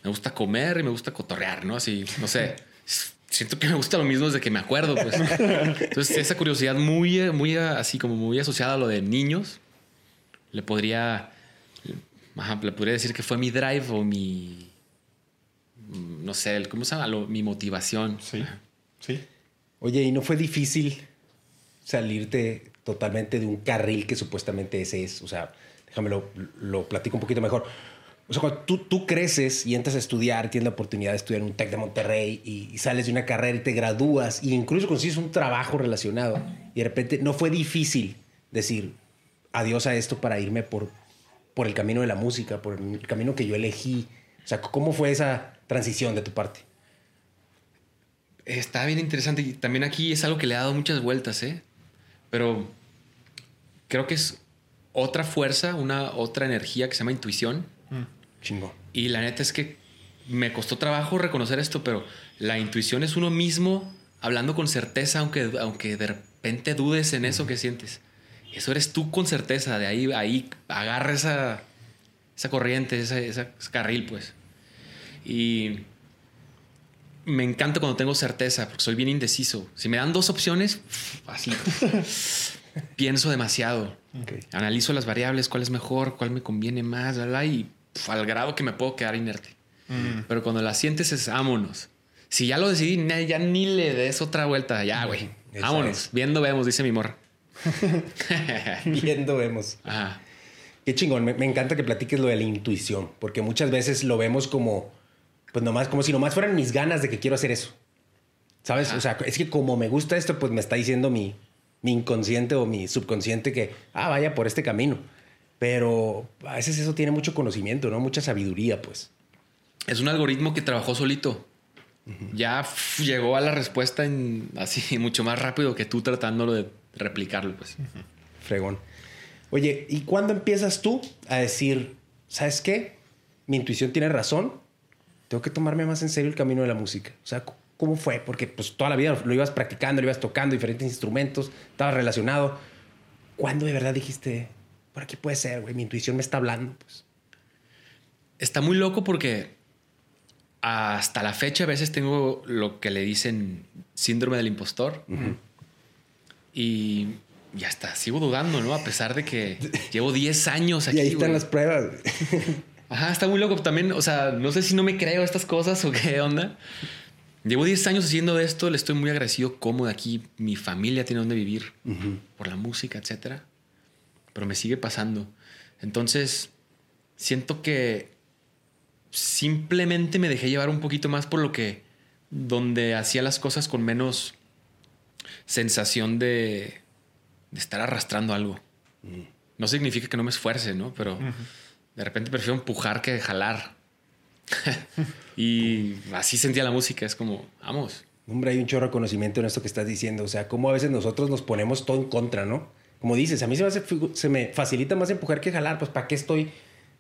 me gusta comer y me gusta cotorrear, ¿no? Así, no sé. Siento que me gusta lo mismo desde que me acuerdo, pues. Entonces, esa curiosidad muy, muy así como muy asociada a lo de niños, le podría, le podría decir que fue mi drive o mi, no sé, ¿cómo se llama? mi motivación. Sí, sí. Oye, ¿y no fue difícil salirte totalmente de un carril que supuestamente ese es? O sea, déjame lo, lo platico un poquito mejor. O sea, cuando tú, tú, creces y entras a estudiar, tienes la oportunidad de estudiar en un TEC de Monterrey y, sales de una carrera y te gradúas y incluso consigues un trabajo relacionado y de repente no fue difícil decir adiós a esto para irme por, por el camino de la música, por el camino que yo elegí. O sea, ¿cómo fue esa transición de tu parte? Está bien interesante y también aquí es algo que le ha dado muchas vueltas, ¿eh? Pero creo que es otra fuerza, una otra energía que se llama intuición. Mm. Chingo. Y la neta es que me costó trabajo reconocer esto, pero la intuición es uno mismo hablando con certeza, aunque, aunque de repente dudes en eso que sientes. Eso eres tú con certeza, de ahí, ahí agarra esa, esa corriente, ese, ese carril, pues. Y me encanta cuando tengo certeza, porque soy bien indeciso. Si me dan dos opciones, así <laughs> pienso demasiado. Analizo las variables, cuál es mejor, cuál me conviene más, y al grado que me puedo quedar inerte. Pero cuando la sientes es vámonos. Si ya lo decidí, ya ni le des otra vuelta. Ya, güey. Vámonos. Viendo vemos, dice mi morra. <laughs> <laughs> Viendo vemos. Ajá. Qué chingón. Me, encanta que platiques lo de la intuición, porque muchas veces lo vemos como, pues nomás, como si nomás fueran mis ganas de que quiero hacer eso. ¿Sabes? O sea, es que como me gusta esto, pues me está diciendo mi, mi inconsciente o mi subconsciente que, ah, vaya por este camino. Pero a veces eso tiene mucho conocimiento, ¿no? Mucha sabiduría, pues. Es un algoritmo que trabajó solito. Ya llegó a la respuesta en, así <laughs> mucho más rápido que tú tratándolo de replicarlo, pues. Fregón. Oye, ¿y cuándo empiezas tú a decir, ¿sabes qué? Mi intuición tiene razón. Tengo que tomarme más en serio el camino de la música. O sea, ¿cómo fue? Porque pues toda la vida lo ibas practicando, lo ibas tocando, diferentes instrumentos, estabas relacionado. ¿Cuándo de verdad dijiste, por aquí puede ser, güey, mi intuición me está hablando? Pues. Está muy loco porque hasta la fecha a veces tengo lo que le dicen síndrome del impostor. Y ya está, sigo dudando, ¿no? A pesar de que <laughs> llevo 10 años aquí. Y ahí están las pruebas. <laughs> Ajá, está muy loco. También, o sea, no sé si no me creo estas cosas o qué onda. Llevo 10 años haciendo esto, le estoy muy agradecido como de aquí mi familia tiene donde vivir por la música, etcétera. Pero me sigue pasando. Entonces, siento que simplemente me dejé llevar un poquito más por lo que donde hacía las cosas con menos sensación de, estar arrastrando algo. No significa que no me esfuerce, ¿no? Pero de repente prefiero empujar que jalar. <laughs> y así sentía la música, es como, vamos. Hombre, hay un chorro de conocimiento en esto que estás diciendo. O sea, cómo a veces nosotros nos ponemos todo en contra, ¿no? Como dices, a mí se me, se me facilita más empujar que jalar, pues ¿para qué estoy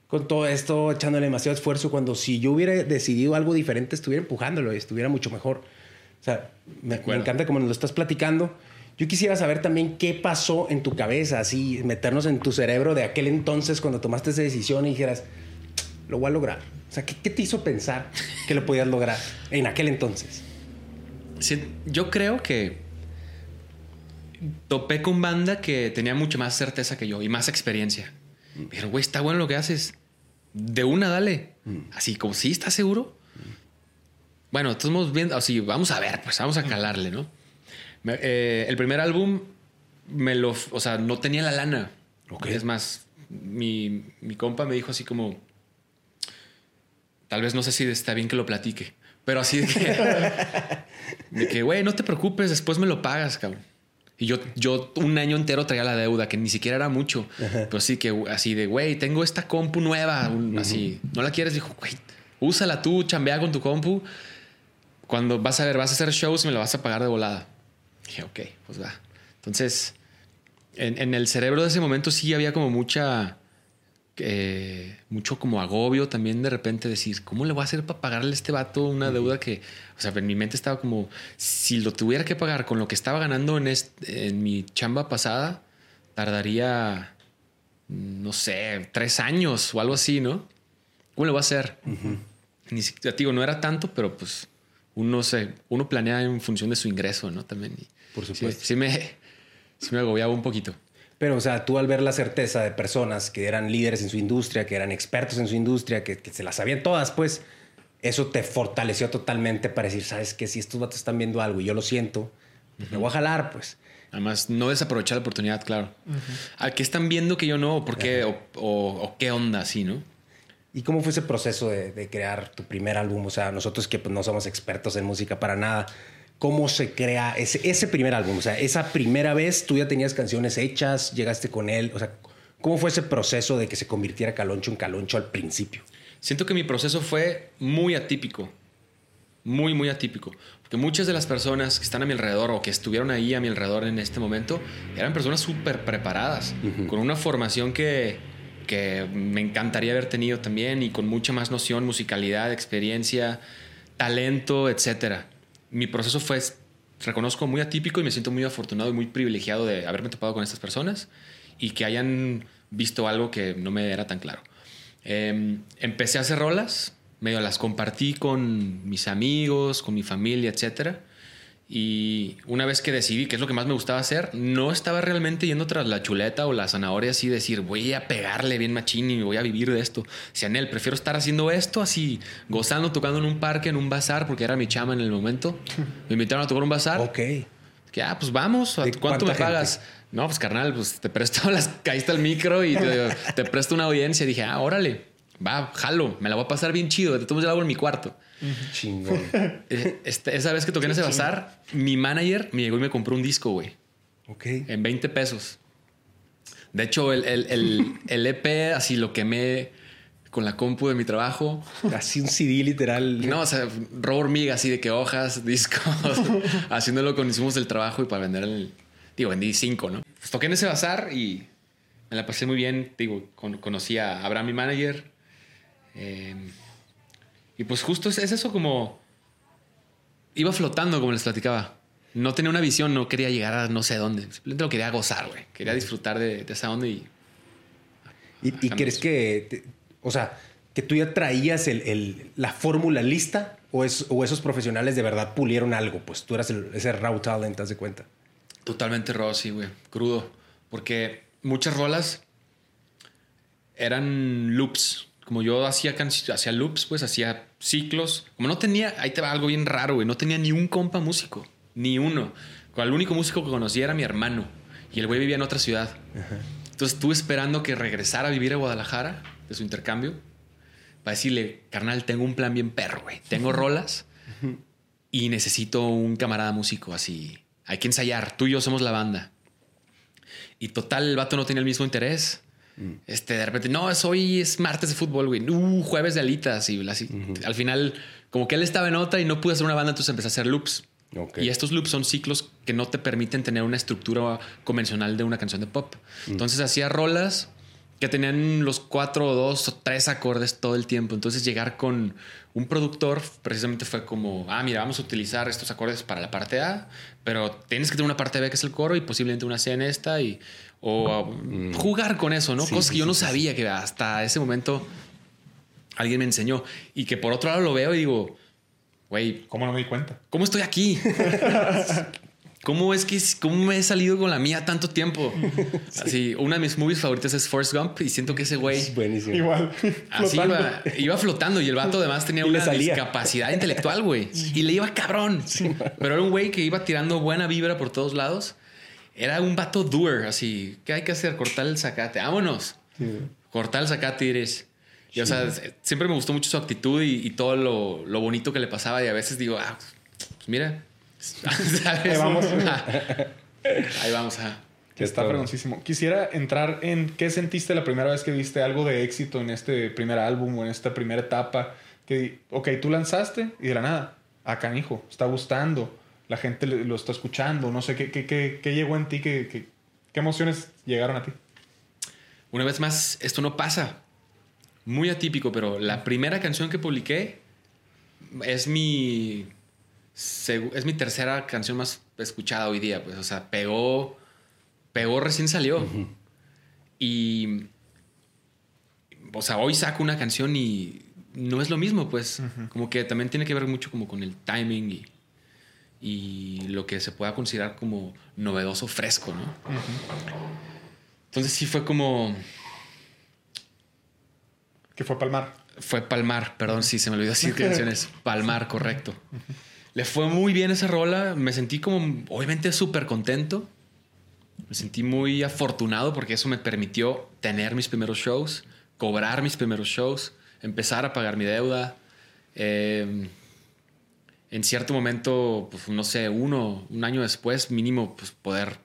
con todo esto echándole demasiado esfuerzo cuando si yo hubiera decidido algo diferente estuviera empujándolo y estuviera mucho mejor? O sea, me, encanta como nos lo estás platicando. Yo quisiera saber también qué pasó en tu cabeza, así meternos en tu cerebro de aquel entonces cuando tomaste esa decisión y dijeras, lo voy a lograr. O sea, ¿qué, te hizo pensar que lo podías lograr en aquel entonces? yo creo que topé con banda que tenía mucho más certeza que yo y más experiencia. Pero, güey, está bueno lo que haces. De una, dale. Mm. Así como, sí, ¿estás seguro? Bueno, estamos viendo, así, vamos a ver, pues vamos a calarle, ¿no? Eh, el primer álbum me lo, o sea, no tenía la lana. Es más, mi, mi compa me dijo así como, tal vez no sé si está bien que lo platique, pero así <laughs> de que, güey, no te preocupes, después me lo pagas, cabrón. Y yo, yo un año entero traía la deuda, que ni siquiera era mucho. Pero sí que así de, güey, tengo esta compu nueva, así, ¿no la quieres? Dijo, güey, úsala tú, chambea con tu compu cuando vas a ver, vas a hacer shows, me lo vas a pagar de volada. Dije, ok, pues va. Entonces, en, el cerebro de ese momento sí había como mucha, eh, mucho como agobio también de repente decir, ¿cómo le voy a hacer para pagarle a este vato una deuda que, o sea, en mi mente estaba como, si lo tuviera que pagar con lo que estaba ganando en, en mi chamba pasada, tardaría, no sé, tres años o algo así, ¿no? ¿Cómo le voy a hacer? Ni siquiera, digo, no era tanto, pero pues uno, se, uno planea en función de su ingreso, ¿no? También. Por supuesto. Sí, me, sí me agobiaba un poquito. Pero, o sea, tú al ver la certeza de personas que eran líderes en su industria, que eran expertos en su industria, que, se las sabían todas, pues eso te fortaleció totalmente para decir, sabes que si estos vatos están viendo algo y yo lo siento, me voy a jalar, pues. Además, no desaprovechar la oportunidad, claro. ¿A qué están viendo que yo no? ¿Por qué? O, o, qué onda así, no? ¿Y cómo fue ese proceso de, crear tu primer álbum? O sea, nosotros que pues, no somos expertos en música para nada, ¿cómo se crea ese, ese primer álbum? O sea, esa primera vez tú ya tenías canciones hechas, llegaste con él, o sea, ¿cómo fue ese proceso de que se convirtiera Caloncho en Caloncho al principio? Siento que mi proceso fue muy atípico, muy, muy atípico. Porque muchas de las personas que están a mi alrededor o que estuvieron ahí a mi alrededor en este momento eran personas súper preparadas, con una formación que que me encantaría haber tenido también y con mucha más noción, musicalidad, experiencia, talento, etc. Mi proceso fue, reconozco, muy atípico y me siento muy afortunado y muy privilegiado de haberme topado con estas personas y que hayan visto algo que no me era tan claro. Em, empecé a hacer rolas, medio las compartí con mis amigos, con mi familia, etc. Y una vez que decidí que es lo que más me gustaba hacer, no estaba realmente yendo tras la chuleta o la zanahoria así, decir voy a pegarle bien machín y voy a vivir de esto. Si en él prefiero estar haciendo esto así, gozando, tocando en un parque, en un bazar, porque era mi chama en el momento. <laughs> Me invitaron a tocar un bazar. Ok. Que, ah, pues vamos, ¿De ¿cuánto me cuánta pagas? No, pues carnal, pues te presto las, caíste al micro y te, te presto una audiencia. dije, ah, órale, va, jalo, me la voy a pasar bien chido. Todos modos, yo la hago en mi cuarto. Chingón. <laughs> Eh, este- esa vez que toqué en ese bazar, mi manager me llegó y me compró un disco, güey, ok. en 20 pesos. De hecho, el, el, el, <laughs> el EP, así lo quemé con la compu de mi trabajo. Así un CD literal. No, o sea, robo hormiga, así de que hojas, <laughs> discos, haciéndolo con insumos del trabajo y para vender el. Digo, vendí cinco, ¿no? Pues toqué en ese bazar y me la pasé muy bien. Digo, con- conocí a Abraham, mi manager. eh, y pues justo es, es eso como. Iba flotando, como les platicaba. No tenía una visión, no quería llegar a no sé dónde. Simplemente lo quería gozar, güey. Quería disfrutar de, de esa onda y. ¿Y, y crees que, te- o sea, que tú ya traías el, el- la fórmula lista o, es, o esos profesionales de verdad pulieron algo? Pues tú eras el- ese raw talent, haz de cuenta. Totalmente raw, sí, güey. Crudo. Porque muchas rolas eran loops. Como yo hacía, hacía loops, pues hacía ciclos. Como no tenía, ahí te va algo bien raro, güey. No tenía ni un compa músico. Ni uno. El único músico que conocía era mi hermano. Y el güey vivía en otra ciudad. Entonces estuve esperando que regresara a vivir a Guadalajara de su intercambio. Para decirle, carnal, tengo un plan bien perro, güey. Tengo rolas y necesito un camarada músico así. Hay que ensayar. Tú y yo somos la banda. Y total, el vato no tenía el mismo interés. Este, de repente, no, es hoy es martes de fútbol, güey. Uh, jueves de alitas. Y así. Al final, como que él estaba en otra y no pude hacer una banda, entonces empecé a hacer loops. Y estos loops son ciclos que no te permiten tener una estructura convencional de una canción de pop. Entonces hacía rolas que tenían los cuatro o dos o tres acordes todo el tiempo. Entonces llegar con un productor precisamente fue como, ah, mira, vamos a utilizar estos acordes para la parte A, pero tienes que tener una parte B que es el coro y posiblemente una C en esta y o uh, jugar con eso, ¿no? Sí, Cosas sí, que yo sí, no sí, sí. sabía que hasta ese momento alguien me enseñó y que por otro lado lo veo y digo, güey, ¿Cómo no me di cuenta? ¿Cómo estoy aquí? <laughs> ¿Cómo es que cómo me he salido con la mía tanto tiempo? <laughs> Así, una de mis movies favoritas es Forrest Gump y siento que ese güey Es buenísimo. Igual. así iba, iba flotando y el vato además tenía una discapacidad intelectual, güey. Y le iba cabrón. Pero era un güey que iba tirando buena vibra por todos lados. Era un vato doer, así. ¿Qué hay que hacer? Cortar el zacate. Vámonos. Cortar el zacate, eres. Y, o sea, siempre me gustó mucho su actitud y, y todo lo, lo bonito que le pasaba. Y a veces digo, ah, pues mira. ¿Sabes? <laughs> Ahí vamos. Ahí vamos. Que está fregoncísimo. Quisiera entrar en qué sentiste la primera vez que viste algo de éxito en este primer álbum o en esta primera etapa. Que, ok, tú lanzaste y de la nada, a canijo, está gustando, la gente lo está escuchando, no sé, ¿qué, qué, qué, qué llegó en ti? ¿Qué, qué, qué emociones llegaron a ti? Una vez más, esto no pasa. Muy atípico, pero la primera canción que publiqué es mi. Es mi tercera canción más escuchada hoy día. Pues, o sea, pegó. Pegó recién salió. Y. O sea, hoy saco una canción y no es lo mismo, pues. Como que también tiene que ver mucho como con el timing y. Y lo que se pueda considerar como novedoso, fresco, ¿no? Entonces sí fue como. Que fue Palmar. Fue Palmar, perdón, sí, se me olvidó decir qué canción es. <laughs> Palmar, correcto. Le fue muy bien esa rola. Me sentí como, obviamente, súper contento. Me sentí muy afortunado porque eso me permitió tener mis primeros shows, cobrar mis primeros shows, empezar a pagar mi deuda. Eh, en cierto momento, pues no sé, uno, un año después, mínimo, pues poder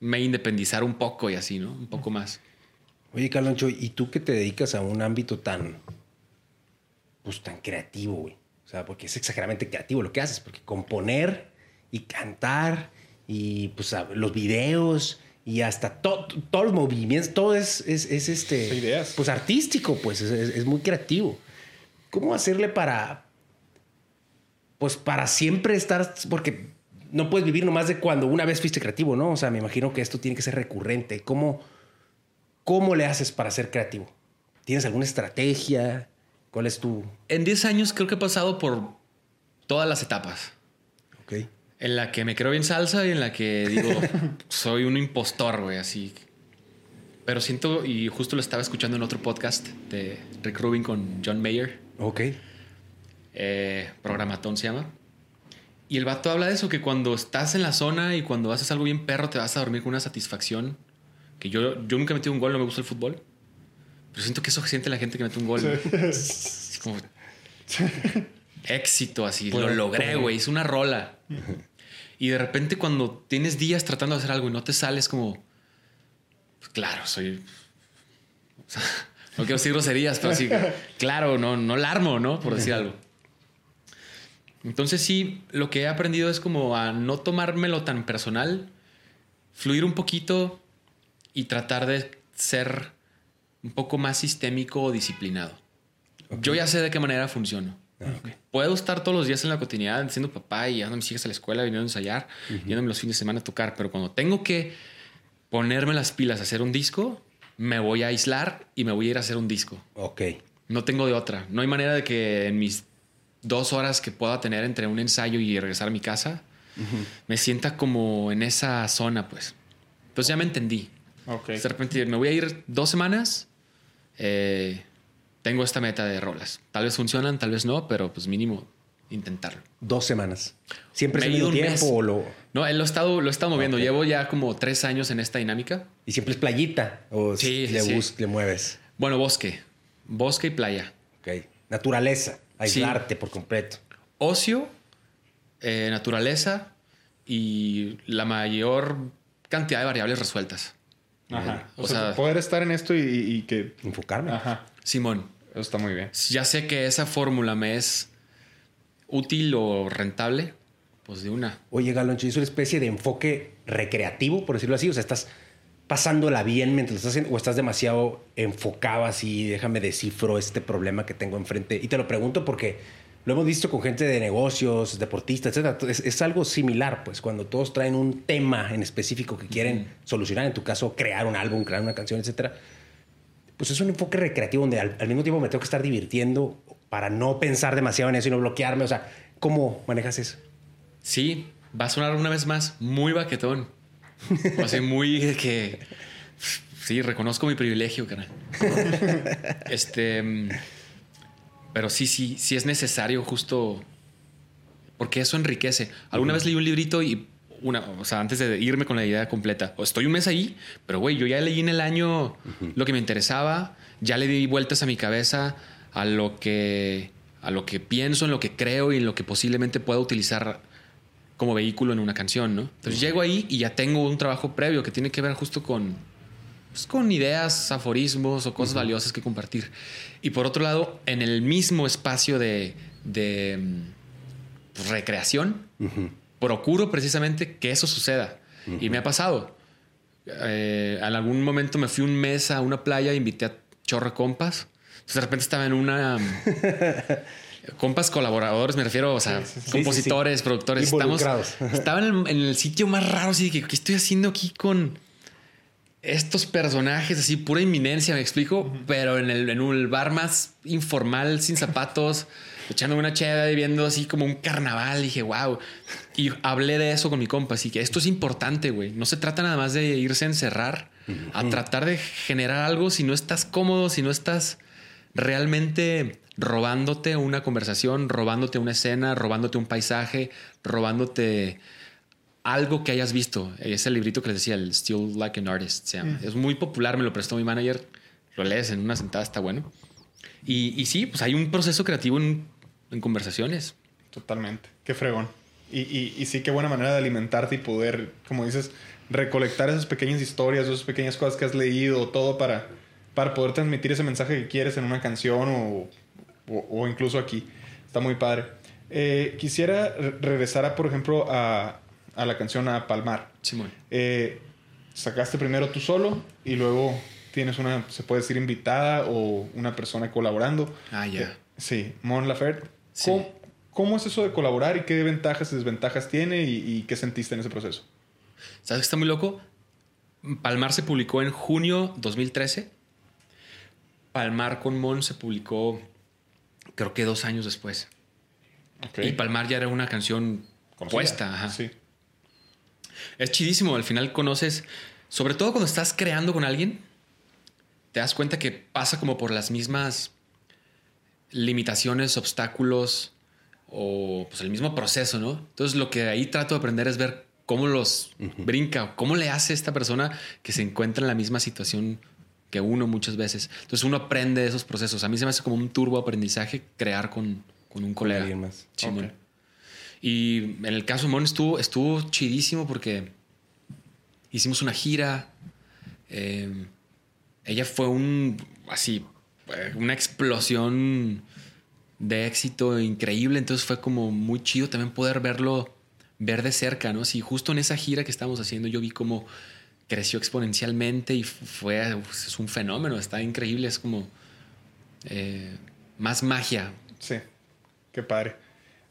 me independizar un poco y así, ¿no? Un poco más. Oye, Caloncho, ¿y tú que te dedicas a un ámbito tan, pues tan creativo, güey? O sea, porque es exageradamente creativo lo que haces, porque componer y cantar y pues los videos y hasta to- todos los movimientos, todo es, es, es este, ideas. pues artístico, pues es, es- es muy creativo. ¿Cómo hacerle para, pues para siempre estar, porque no puedes vivir nomás de cuando una vez fuiste creativo, ¿no? O sea, me imagino que esto tiene que ser recurrente. ¿Cómo, cómo le haces para ser creativo? ¿Tienes alguna estrategia? ¿Cuál es tu...? En 10 años creo que he pasado por todas las etapas. Ok. En la que me creo bien salsa y en la que digo, <laughs> soy un impostor, güey, así. Pero siento, y justo lo estaba escuchando en otro podcast de Rick Rubin con John Mayer. Ok. Eh, Programatón se llama. Y el vato habla de eso, que cuando estás en la zona y cuando haces algo bien perro, te vas a dormir con una satisfacción. Que yo, yo nunca he metido un gol, no me gusta el fútbol. Pero siento que eso siente la gente que mete un gol. Es como éxito, así. lo logré, güey. Es una rola. Y de repente cuando tienes días tratando de hacer algo y no te sales como... Pues claro, soy... <laughs> no quiero decir groserías, pero sí, claro, no, no la armo, ¿no? Por decir algo. Entonces sí, lo que he aprendido es como a no tomármelo tan personal, fluir un poquito y tratar de ser un poco más sistémico o disciplinado. Yo ya sé de qué manera funciona. Ah, Puedo estar todos los días en la cotidianidad siendo papá y llevando a mis hijas a la escuela, viniendo a ensayar, yéndome los fines de semana a tocar, pero cuando tengo que ponerme las pilas a hacer un disco, me voy a aislar y me voy a ir a hacer un disco. Ok. No tengo de otra. No hay manera de que en mis dos horas que pueda tener entre un ensayo y regresar a mi casa, me sienta como en esa zona, pues. Entonces ya me entendí. Ok. De repente me voy a ir dos semanas. Eh, tengo esta meta de rolas. Tal vez funcionan, tal vez no, pero pues mínimo intentarlo. Dos semanas. ¿Siempre mismo un tiempo mes. o lo...? No, él lo he estado, lo he estado moviendo. Llevo ya como tres años en esta dinámica. ¿Y siempre es playita? ¿O Sí, le, sí. bus- le mueves? Bueno, bosque. Bosque y playa. Ok. Naturaleza. Aislarte por completo. Ocio, eh, naturaleza y la mayor cantidad de variables resueltas. Ajá. O, O sea, sea- poder estar en esto y, y que. Enfocarme. Ajá. Simón, Eso está muy bien. ya sé que esa fórmula me es útil o rentable, pues de una. Oye, Galoncho, ¿es una especie de enfoque recreativo, por decirlo así? O sea, ¿estás pasándola bien mientras lo estás haciendo o estás demasiado enfocado así? Déjame descifro este problema que tengo enfrente. Y te lo pregunto porque lo hemos visto con gente de negocios, deportistas, etc. Es, es algo similar, pues, cuando todos traen un tema en específico que quieren solucionar, en tu caso, crear un álbum, crear una canción, etcétera. Pues es un enfoque recreativo donde al, al mismo tiempo me tengo que estar divirtiendo para no pensar demasiado en eso y no bloquearme. O sea, ¿cómo manejas eso? Sí, va a sonar una vez más muy baquetón. O sea, muy de que. Sí, reconozco mi privilegio, carnal. <laughs> Este. Pero sí, sí, sí es necesario justo. Porque eso enriquece. Alguna vez leí un librito y. Una, o sea, antes de irme con la idea completa, o estoy un mes ahí, pero güey, yo ya leí en el año lo que me interesaba, ya le di vueltas a mi cabeza a lo que a lo que pienso, en lo que creo y en lo que posiblemente pueda utilizar como vehículo en una canción, ¿no? Entonces llego ahí y ya tengo un trabajo previo que tiene que ver justo con, pues, con ideas, aforismos o cosas valiosas que compartir. Y por otro lado, en el mismo espacio de, de, mm, pues, recreación, procuro precisamente que eso suceda. Y me ha pasado. Eh, en algún momento me fui un mes a una playa, invité a chorro compas. Entonces de repente estaba en una... <laughs> compas colaboradores, me refiero, o sea, sí, sí. compositores, productores. Estamos, estaba en el, en el sitio más raro, así que, ¿qué estoy haciendo aquí con estos personajes? Así, pura inminencia, me explico, pero en el, en un bar más informal, sin <laughs> zapatos, echando una cheda y viendo así como un carnaval. Dije, wow. Y hablé de eso con mi compa, así que esto es importante, güey. No se trata nada más de irse a encerrar, a tratar de generar algo si no estás cómodo, si no estás realmente robándote una conversación, robándote una escena, robándote un paisaje, robándote algo que hayas visto. Es el librito que les decía, el Still Like an Artist. se llama. Es muy popular, me lo prestó mi manager. Lo lees en una sentada, está bueno. Y, y sí, pues hay un proceso creativo en, en conversaciones. Totalmente. Qué fregón. Y, y, y sí, qué buena manera de alimentarte y poder, como dices, recolectar esas pequeñas historias, esas pequeñas cosas que has leído, todo para, para poder transmitir ese mensaje que quieres en una canción o, o, o incluso aquí. Está muy padre. Eh, quisiera re- regresar, a, por ejemplo, a, a la canción a Palmar. Simón. Eh, sacaste primero tú solo y luego tienes una, se puede decir, invitada o una persona colaborando. Ah, ya. Eh, Sí, Mon Laferte. Sí. ¿Cómo, cómo es eso de colaborar y qué ventajas y desventajas tiene y, y qué sentiste en ese proceso? ¿Sabes qué está muy loco? Palmar se publicó en junio 2013. Palmar con Mon se publicó creo que dos años después. Ok. Y Palmar ya era una canción puesta. Ajá. Sí. Es chidísimo. Al final conoces, sobre todo cuando estás creando con alguien, te das cuenta que pasa como por las mismas limitaciones, obstáculos o pues el mismo proceso, ¿no? Entonces lo que ahí trato de aprender es ver cómo los brinca, cómo le hace esta persona que se encuentra en la misma situación que uno muchas veces. Entonces uno aprende de esos procesos. A mí se me hace como un turbo aprendizaje crear con, un colega. Alguien más. Y en el caso de Mon estuvo, estuvo chidísimo porque hicimos una gira. Eh, ella fue un así una explosión de éxito increíble. Entonces fue como muy chido también poder verlo, ver de cerca, ¿no? Si justo en esa gira que estábamos haciendo yo vi cómo creció exponencialmente y fue es un fenómeno, está increíble, es como eh, más magia. Sí, qué padre.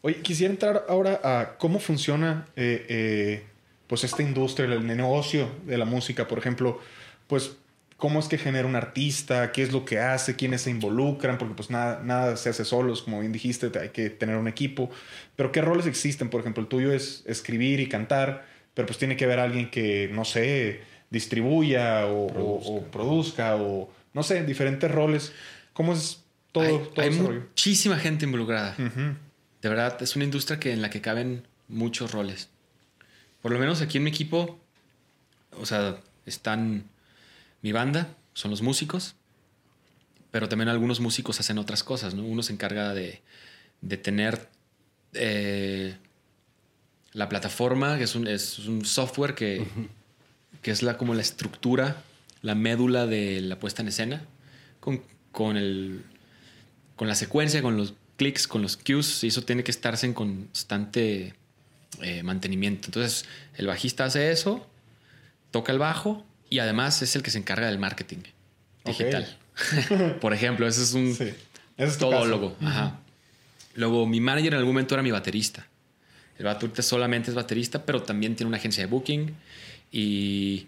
Oye, quisiera entrar ahora a cómo funciona eh, eh, pues esta industria, el negocio de la música, por ejemplo, pues cómo es que genera un artista, qué es lo que hace, quiénes se involucran, porque pues nada, nada se hace solos, como bien dijiste, hay que tener un equipo, pero qué roles existen, por ejemplo, el tuyo es escribir y cantar, pero pues tiene que haber alguien que, no sé, distribuya o produzca. o, no sé, diferentes roles. ¿Cómo es todo, hay, todo hay muchísima gente involucrada. De verdad, es una industria que, en la que caben muchos roles. Por lo menos aquí en mi equipo, o sea, están mi banda, son los músicos, pero también algunos músicos hacen otras cosas, ¿no? Uno se encarga de, tener eh, la plataforma, que es un, es un software que, que, es la, como la estructura, la médula de la puesta en escena, con, con, el, con la secuencia, con los clics, con los cues, y eso tiene que estarse en constante eh, mantenimiento. Entonces, el bajista hace eso, toca el bajo y además es el que se encarga del marketing digital. <laughs> Por ejemplo, ese es un todólogo. Luego, mi manager en algún momento era mi baterista. El baterista solamente es baterista, pero también tiene una agencia de booking y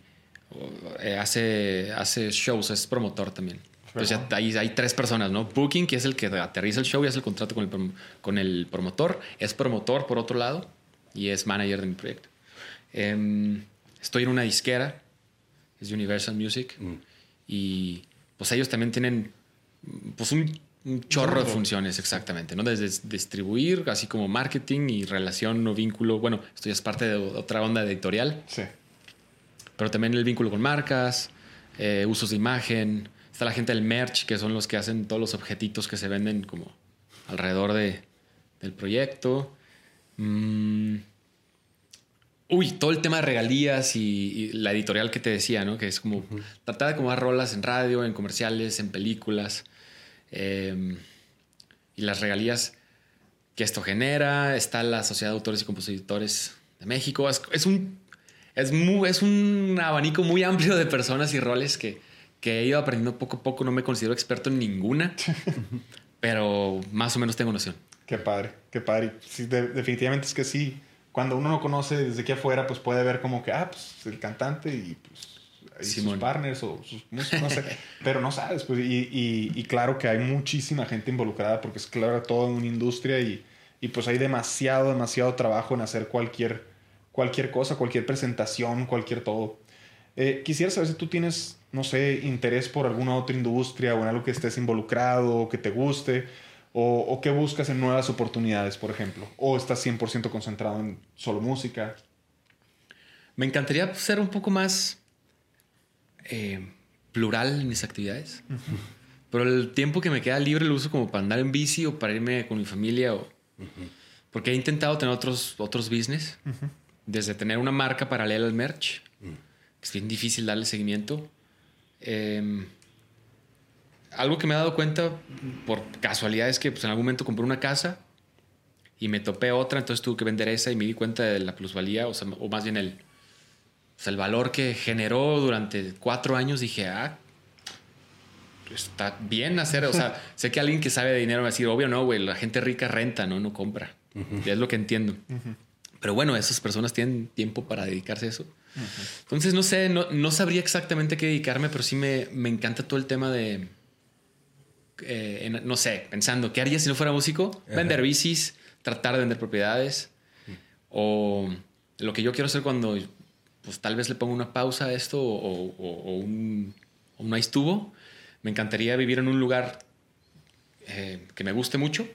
eh, hace, hace shows, es promotor también. Entonces hay, hay, tres personas, ¿no? Booking, que es el que aterriza el show y hace el contrato con el, con el promotor. Es promotor por otro lado y es manager de mi proyecto. Em, estoy en una disquera es Universal Music. Mm. Y pues ellos también tienen pues un, chorro de funciones, exactamente, ¿no? Desde distribuir, así como marketing y relación o vínculo. Bueno, esto ya es parte de otra onda editorial. Sí. Pero también el vínculo con marcas, eh, usos de imagen. Está la gente del merch, que son los que hacen todos los objetitos que se venden como alrededor de, del proyecto. Mm, Uy, todo el tema de regalías y, la editorial que te decía, ¿no? Que es como tratar de acomodar rolas en radio, en comerciales, en películas. Em, y las regalías que esto genera. Está la Sociedad de Autores y Compositores de México. Es, un, es, muy, es un abanico muy amplio de personas y roles que, que he ido aprendiendo poco a poco. No me considero experto en ninguna, <laughs> pero más o menos tengo noción. Qué padre, qué padre. Sí, definitivamente es que sí cuando uno no conoce desde aquí afuera, pues puede ver como que, ah, pues el cantante y pues sus partners o sus músicos, no sé, <laughs> pero no sabes, pues, y, y, claro que hay muchísima gente involucrada porque es claro toda una industria y, y, pues hay demasiado, demasiado trabajo en hacer cualquier, cualquier cosa, cualquier presentación, cualquier todo. Eh, quisiera saber si tú tienes, no sé, interés por alguna otra industria o en algo que estés involucrado o que te guste. O, qué buscas en nuevas oportunidades, por ejemplo? ¿O estás 100% concentrado en solo música? Me encantaría ser un poco más eh, plural en mis actividades. Pero el tiempo que me queda libre lo uso como para andar en bici o para irme con mi familia. O... Porque he intentado tener otros, otros business. Desde tener una marca paralela al merch, que es bien difícil darle seguimiento. Eh, algo que me he dado cuenta por casualidad es que pues, en algún momento compré una casa y me topé otra, entonces tuve que vender esa y me di cuenta de la plusvalía, o, sea, o más bien el, el valor que generó durante cuatro años. Dije, ah, está bien hacer, o sea, <laughs> sé que alguien que sabe de dinero va a decir, obvio no, güey, la gente rica renta, no, no compra. Es lo que entiendo. Pero bueno, esas personas tienen tiempo para dedicarse a eso. Entonces, no sé, no, no, sabría exactamente qué dedicarme, pero sí me, me encanta todo el tema de eh, no sé, pensando, ¿qué haría si no fuera músico? Vender bicis, tratar de vender propiedades. O lo que yo quiero hacer cuando, pues tal vez le pongo una pausa a esto o, o, un, un tubo. Me encantaría vivir en un lugar eh, que me guste mucho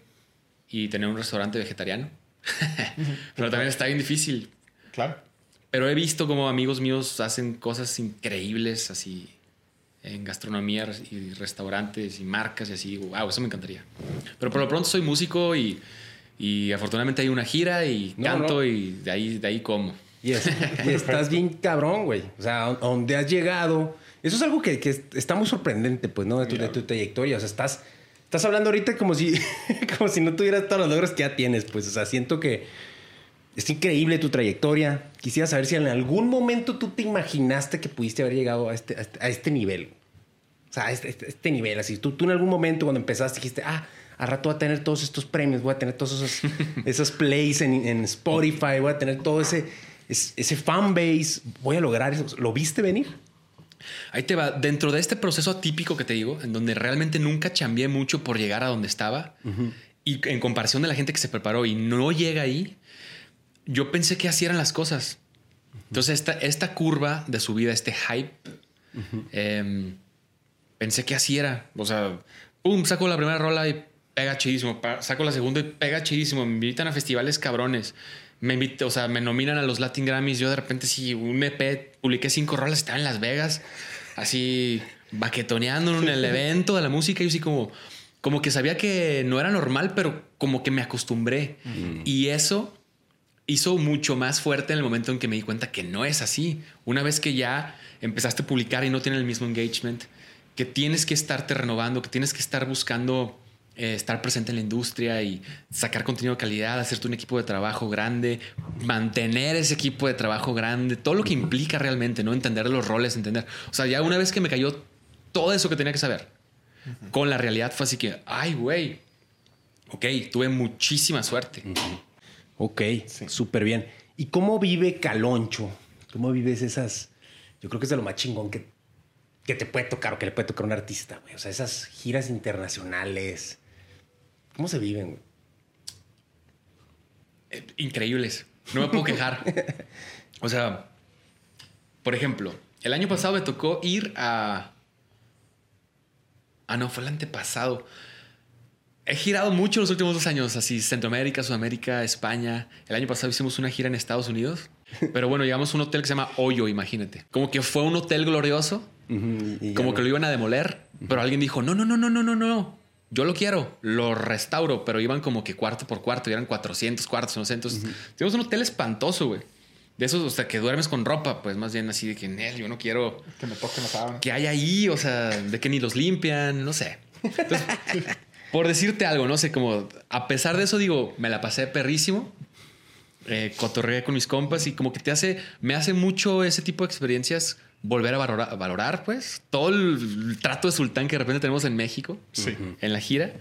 y tener un restaurante vegetariano. <laughs> Pero también está bien difícil. Claro. Pero he visto como amigos míos hacen cosas increíbles así en gastronomía y restaurantes y marcas y así. Wow, eso me encantaría. Pero por lo pronto soy músico y, y afortunadamente hay una gira y canto y de ahí, de ahí como. Y, estás bien cabrón, güey. O sea, donde has llegado. Eso es algo que, que está muy sorprendente, pues, ¿no? De tu, de tu, trayectoria. O sea, estás, estás hablando ahorita como si, <laughs> como si no tuvieras todos los logros que ya tienes, pues. O sea, siento que es increíble tu trayectoria. Quisiera saber si en algún momento tú te imaginaste que pudiste haber llegado a este, a este, este nivel. O sea, a este, este, este, nivel. Así, tú, tú en algún momento cuando empezaste dijiste, ah, a rato voy a tener todos estos premios, voy a tener todos esos, <laughs> esos plays en, en, Spotify, voy a tener todo ese, ese fanbase, voy a lograr eso. ¿Lo viste venir? Ahí te va. Dentro de este proceso atípico que te digo, en donde realmente nunca cambié mucho por llegar a donde estaba, y en comparación de la gente que se preparó y no llega ahí, yo pensé que así eran las cosas. Entonces, esta, esta curva de subida, este hype, em, pensé que así era. O sea, pum, saco la primera rola y pega chidísimo. Saco la segunda y pega chidísimo. Me invitan a festivales cabrones. Me invitan, o sea, me nominan a los Latin Grammys. Yo de repente, sí, un EP, publiqué cinco rolas, estaba en Las Vegas, así baquetoneando en el <laughs> evento de la música. Y yo sí como, como que sabía que no era normal, pero como que me acostumbré. Y eso hizo mucho más fuerte en el momento en que me di cuenta que no es así. Una vez que ya empezaste a publicar y no tiene el mismo engagement, que tienes que estarte renovando, que tienes que estar buscando eh, estar presente en la industria y sacar contenido de calidad, hacerte un equipo de trabajo grande, mantener ese equipo de trabajo grande, todo lo que implica realmente, ¿no? Entender los roles, entender. O sea, ya una vez que me cayó todo eso que tenía que saber, con la realidad fue así que, ay, güey, ok, tuve muchísima suerte. Ok, súper bien. ¿Y cómo vive Caloncho? ¿Cómo vives esas? Yo creo que es de lo más chingón que, que te puede tocar o que le puede tocar a un artista, güey. O sea, esas giras internacionales. ¿Cómo se viven, güey? Eh, increíbles. No me puedo quejar. <laughs> o sea, por ejemplo, el año pasado me tocó ir a. Ah, no, fue el antepasado. He girado mucho los últimos dos años, así Centroamérica, Sudamérica, España. El año pasado hicimos una gira en Estados Unidos. Pero bueno, llegamos a un hotel que se llama Hoyo, imagínate. Como que fue un hotel glorioso, como que lo iban a demoler, pero alguien dijo, no, no, no, no, no, no, no. Yo lo quiero, lo restauro, pero iban como que cuarto por cuarto, y eran 400 cuartos, no sé. Entonces, tenemos un hotel espantoso, güey. De esos, o sea, que duermes con ropa, pues más bien así de que, Nel, yo no quiero que me toque la Que hay ahí, o sea, de que ni los limpian, no sé. Entonces, por decirte algo, no sé, como a pesar de eso, digo, me la pasé perrísimo. Eh, cotorreé con mis compas y como que te hace, me hace mucho ese tipo de experiencias volver a valorar, pues, todo el trato de sultán que de repente tenemos en México, en la gira.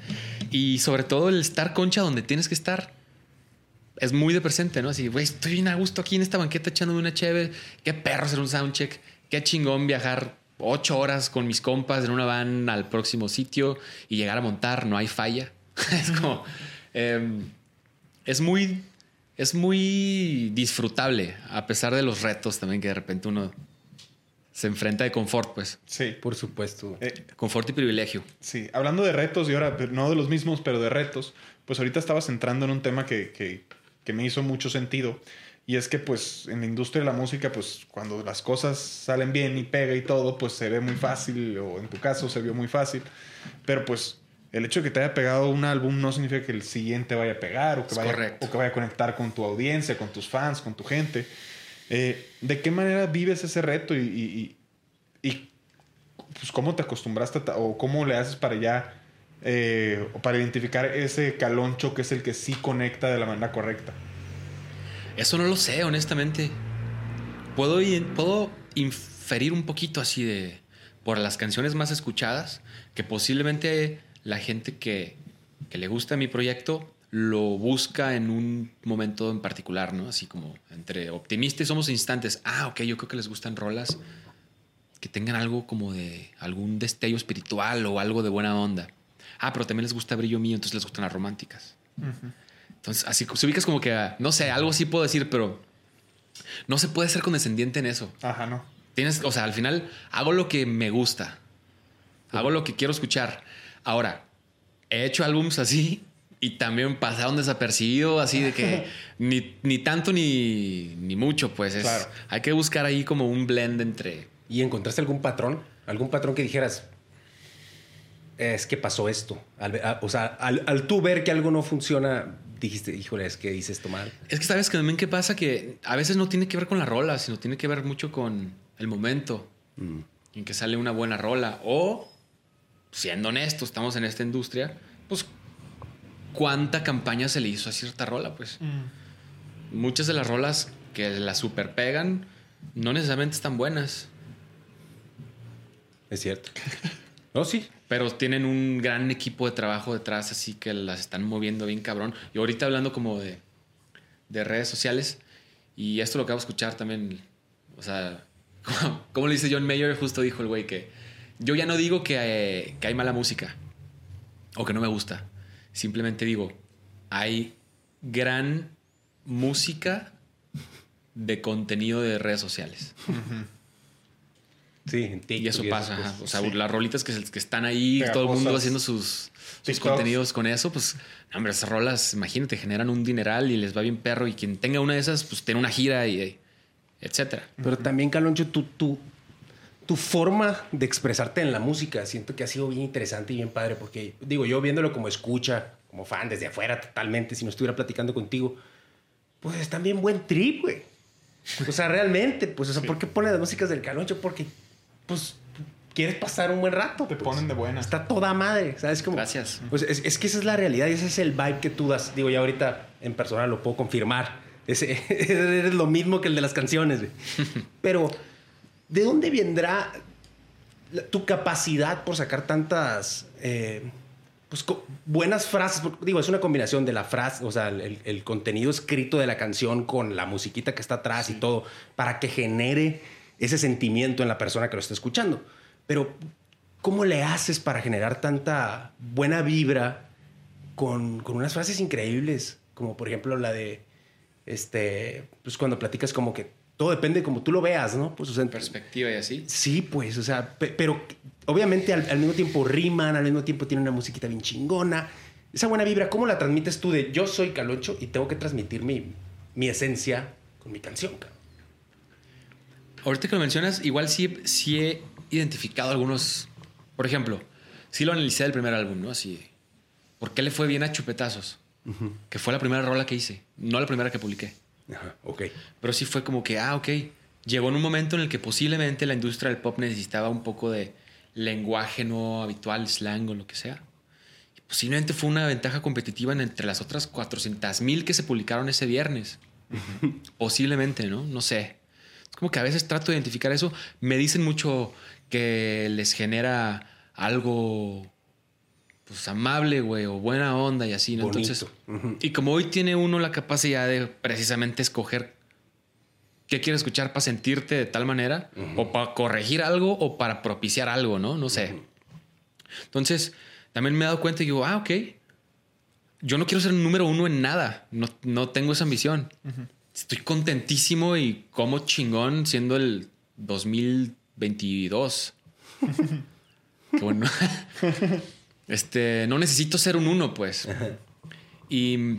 Y sobre todo el estar concha donde tienes que estar. Es muy de presente, ¿no? Así, güey, estoy bien a gusto aquí en esta banqueta echándome una cheve. Qué perro hacer un soundcheck. Qué chingón viajar ocho horas con mis compas en una van al próximo sitio y llegar a montar, no hay falla. <laughs> es como. Em, es muy. Es muy disfrutable, a pesar de los retos también que de repente uno se enfrenta de confort, pues. Sí. Por supuesto. Eh, confort y privilegio. Sí. Hablando de retos, y ahora no de los mismos, pero de retos, pues ahorita estabas entrando en un tema que, que, que me hizo mucho sentido. Y es que pues en la industria de la música, pues cuando las cosas salen bien y pega y todo, pues se ve muy fácil, o en tu caso se vio muy fácil. Pero pues el hecho de que te haya pegado un álbum no significa que el siguiente vaya a pegar o que, vaya, o que vaya a conectar con tu audiencia, con tus fans, con tu gente. Eh, ¿De qué manera vives ese reto y, y, pues, cómo te acostumbraste o cómo le haces para ya, eh, para identificar ese caloncho que es el que sí conecta de la manera correcta? Eso no lo sé, honestamente. Puedo, puedo inferir un poquito así de, por las canciones más escuchadas, que posiblemente la gente que, que le gusta mi proyecto lo busca en un momento en particular, ¿no? Así como entre optimistas somos instantes. Ah, ok, yo creo que les gustan rolas que tengan algo como de algún destello espiritual o algo de buena onda. Ah, pero también les gusta brillo mío, entonces les gustan las románticas. Entonces, así se ubicas como que, no sé, algo sí puedo decir, pero no se puede ser condescendiente en eso. Ajá, no. Tienes, o sea, al final hago lo que me gusta. Hago lo que quiero escuchar. Ahora, he hecho álbums así y también pasaron desapercibido, así de que <laughs> ni, ni tanto ni, ni mucho, pues. Es, Claro. Hay que buscar ahí como un blend entre. ¿Y encontraste algún patrón? ¿Algún patrón que dijeras, es que pasó esto? Al a- o sea, al, al tú ver que algo no funciona, dijiste, híjole, es que hice esto mal. Es que sabes que también qué pasa que a veces no tiene que ver con la rola, sino tiene que ver mucho con el momento en que sale una buena rola. O, siendo honestos, estamos en esta industria, pues cuánta campaña se le hizo a cierta rola, pues. Muchas de las rolas que la super pegan no necesariamente están buenas, Es cierto. No, sí. Pero tienen un gran equipo de trabajo detrás, así que las están moviendo bien cabrón. Y ahorita hablando como de, de redes sociales, y esto lo acabo de escuchar también, o sea, <laughs> como, lo dice John Mayer, justo dijo el güey que yo ya no digo que, eh, que hay mala música o que no me gusta, simplemente digo, hay gran música de contenido de redes sociales. Sí, en TikTok Y eso pasa, ajá. o sea, sí. las rolitas que, están ahí, todo el mundo haciendo sus, sus contenidos con eso, pues, hombre, esas rolas, imagínate, generan un dineral y les va bien perro. Y quien tenga una de esas, pues tiene una gira y etcétera. Pero también, Caloncho, tu, tu, tu forma de expresarte en la música siento que ha sido bien interesante y bien padre, porque digo, yo viéndolo como escucha, como fan desde afuera totalmente, si no estuviera platicando contigo, pues es también buen trip, güey. O sea, realmente, pues, o sea, ¿por qué pones las músicas del Caloncho? Porque, pues, quieres pasar un buen rato. Te pues. ponen de buenas. Está toda madre, ¿sabes? Como, Gracias. Pues es, es que esa es la realidad y ese es el vibe que tú das. Digo, ya ahorita en persona lo puedo confirmar. Ese, <laughs> eres lo mismo que el de las canciones. güey. <laughs> Pero, ¿de dónde vendrá la- tu capacidad por sacar tantas eh, pues, co- buenas frases? Digo, es una combinación de la frase, o sea, el, el contenido escrito de la canción con la musiquita que está atrás y todo, para que genere ese sentimiento en la persona que lo está escuchando. Pero, ¿cómo le haces para generar tanta buena vibra con, con unas frases increíbles? Como por ejemplo la de, este, pues cuando platicas como que todo depende como tú lo veas, ¿no? Pues, o sea, Perspectiva y así. Sí, pues, o sea, pe- pero obviamente al, al mismo tiempo riman, al mismo tiempo tienen una musiquita bien chingona. Esa buena vibra, ¿cómo la transmites tú de yo soy Calocho y tengo que transmitir mi, mi esencia con mi canción? cabrón"? Ahorita que lo mencionas, igual sí, sí he identificado algunos. Por ejemplo, sí lo analicé del primer álbum, ¿no? Así. ¿Por qué le fue bien a Chupetazos? Que fue la primera rola que hice, no la primera que publiqué. Ajá, ok. Pero sí fue como que, ah, ok. Llegó en un momento en el que posiblemente la industria del pop necesitaba un poco de lenguaje no habitual, slang o lo que sea. Y posiblemente fue una ventaja competitiva en- entre las otras 400 mil que se publicaron ese viernes. posiblemente, ¿no? No sé. Es como que a veces trato de identificar eso. Me dicen mucho que les genera algo pues amable, güey, o buena onda y así, ¿no? Bonito. Entonces, y como hoy tiene uno la capacidad de precisamente escoger qué quieres escuchar para sentirte de tal manera, o para corregir algo, o para propiciar algo, ¿no? No sé. Entonces, también me he dado cuenta y digo, ah, ok. Yo no quiero ser número uno en nada. No, no tengo esa ambición. Estoy contentísimo y como chingón siendo el 2022. <laughs> Qué bueno. <laughs> Este, no necesito ser un uno, pues. Y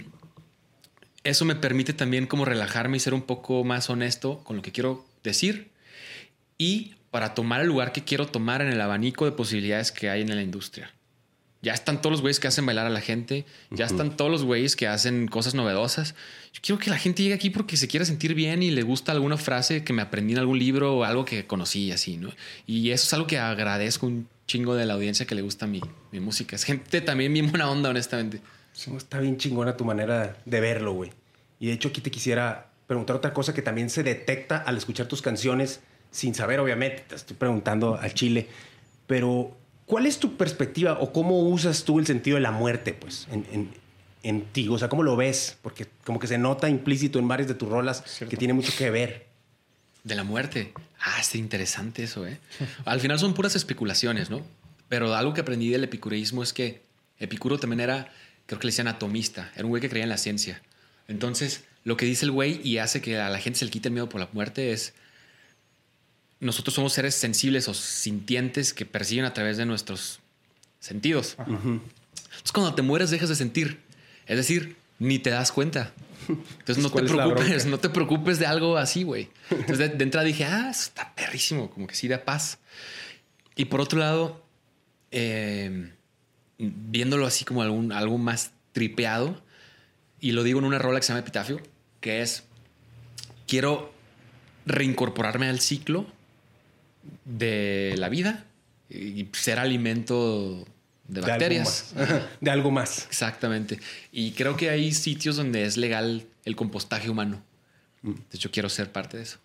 eso me permite también como relajarme y ser un poco más honesto con lo que quiero decir y para tomar el lugar que quiero tomar en el abanico de posibilidades que hay en la industria. Ya están todos los güeyes que hacen bailar a la gente, ya están todos los güeyes que hacen cosas novedosas. Yo quiero que la gente llegue aquí porque se quiera sentir bien y le gusta alguna frase que me aprendí en algún libro o algo que conocí así, ¿no? Y eso es algo que agradezco un chingo de la audiencia que le gusta mi, mi música. Es gente también bien buena onda, honestamente. Sí, Está bien chingona tu manera de verlo, güey. Y de hecho aquí te quisiera preguntar otra cosa que también se detecta al escuchar tus canciones sin saber, obviamente. Te estoy preguntando al chile. Pero, ¿cuál es tu perspectiva o cómo usas tú el sentido de la muerte, pues, en, en, en ti? O sea, ¿cómo lo ves? Porque como que se nota implícito en varias de tus rolas Cierto. que tiene mucho que ver. De la muerte. Ah, está interesante eso, ¿eh? <laughs> Al final son puras especulaciones, ¿no? Pero algo que aprendí del epicureísmo es que Epicuro también era creo que le decían atomista, era un güey que creía en la ciencia. Entonces, lo que dice el güey y hace que a la gente se le quite el miedo por la muerte es, nosotros somos seres sensibles o sintientes que perciben a través de nuestros sentidos. Entonces, cuando te mueres, dejas de sentir. Es decir, ni te das cuenta. Entonces, <laughs> no te preocupes, <laughs> no te preocupes de algo así, güey. Entonces, de, entrada dije, ah, está perrísimo, como que sí da paz. Y por otro lado, eh, viéndolo así como algún, algo más tripeado, y lo digo en una rola que se llama Epitafio, que es, quiero reincorporarme al ciclo de la vida y ser alimento de bacterias. <laughs> De algo, más. Exactamente. Y creo que hay sitios donde es legal el compostaje humano. Mm. De hecho, quiero ser parte de eso.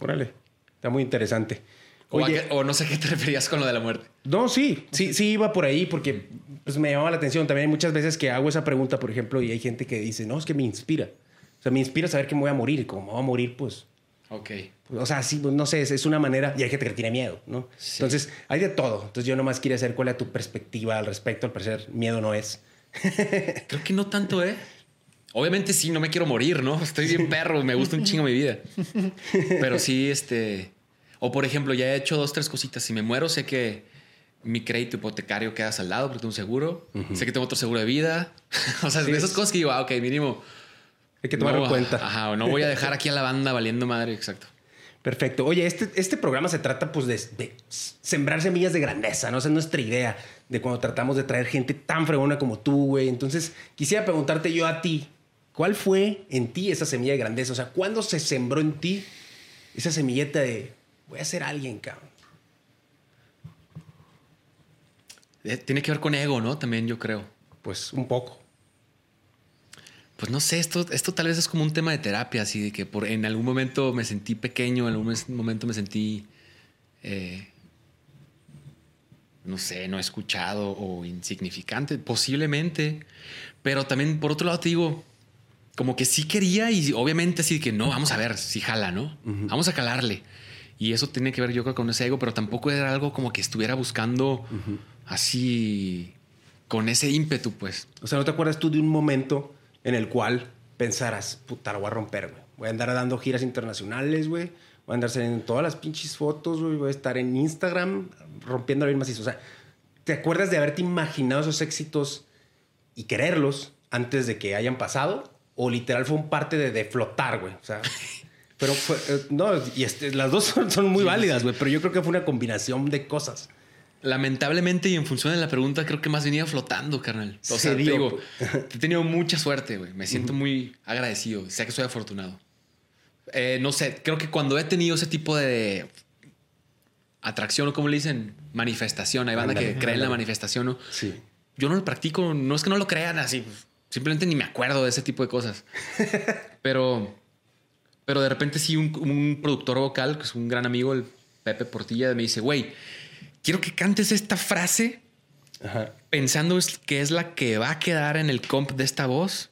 Órale. Está muy interesante. o, no sé qué te <laughs> referías con lo de la muerte. No, sí, sí, sí iba por ahí porque pues, me llamaba la atención. También hay muchas veces que hago esa pregunta, por ejemplo, y hay gente que dice, no, es que me inspira. O sea, me inspira saber que me voy a morir. Como me voy a morir, pues Ok. O sea, sí, pues, no sé, es, una manera, y hay gente que tiene miedo, ¿no? Entonces, hay de todo. Entonces, yo nomás quiero saber cuál es tu perspectiva al respecto. Al parecer, miedo no es. <laughs> Creo que no tanto, ¿eh? Obviamente sí, no me quiero morir, ¿no? Estoy bien perro, me gusta un chingo mi vida. Pero sí, este... O por ejemplo, ya he hecho dos, tres cositas. Si me muero, sé que mi crédito hipotecario queda saldado porque tengo un seguro. Sé que tengo otro seguro de vida. <laughs> o sea, de esas cosas que digo, ah, ok, mínimo hay que tomarlo en cuenta. Ajá, no voy a dejar aquí a la banda valiendo madre, exacto. Perfecto. Oye, este, este programa se trata pues de, sembrar semillas de grandeza, ¿no? Esa es nuestra idea de cuando tratamos de traer gente tan fregona como tú, güey. Entonces, quisiera preguntarte yo a ti, ¿cuál fue en ti esa semilla de grandeza? O sea, ¿cuándo se sembró en ti esa semilleta de voy a ser alguien, cabrón? Eh, tiene que ver con ego, ¿no? También yo creo. Pues un poco pues no sé, esto, esto tal vez es como un tema de terapia, así de que por, en algún momento me sentí pequeño, en algún momento me sentí, eh, no sé, no escuchado o insignificante, posiblemente, pero también por otro lado te digo, como que sí quería y obviamente así de que no, vamos a ver si jala, ¿no? Vamos a calarle. Y eso tiene que ver yo creo con ese ego, pero tampoco era algo como que estuviera buscando así con ese ímpetu, pues. O sea, ¿no te acuerdas tú de un momento en el cual pensaras, puta, lo voy a romper, güey. Voy a andar dando giras internacionales, güey. Voy a andar saliendo todas las pinches fotos, güey. Voy a estar en Instagram rompiendo la misma O sea, ¿te acuerdas de haberte imaginado esos éxitos y quererlos antes de que hayan pasado? O literal fue un parte de, flotar, güey. O sea, pero fue, eh, no, y este, las dos son, son muy válidas, güey. Pero yo creo que fue una combinación de cosas. Lamentablemente y en función de la pregunta, creo que más venía flotando, carnal. O sea, te digo, <laughs> he tenido mucha suerte, güey. Me siento muy agradecido. Sé que soy afortunado. Eh, no sé, creo que cuando he tenido ese tipo de atracción o como le dicen, manifestación, hay banda que cree en la manifestación, ¿no? Sí. Yo no lo practico, no es que no lo crean así, simplemente ni me acuerdo de ese tipo de cosas. <laughs> pero, pero de repente sí, un, un productor vocal, que es un gran amigo, el Pepe Portilla, me dice, güey, quiero que cantes esta frase pensando que es la que va a quedar en el comp de esta voz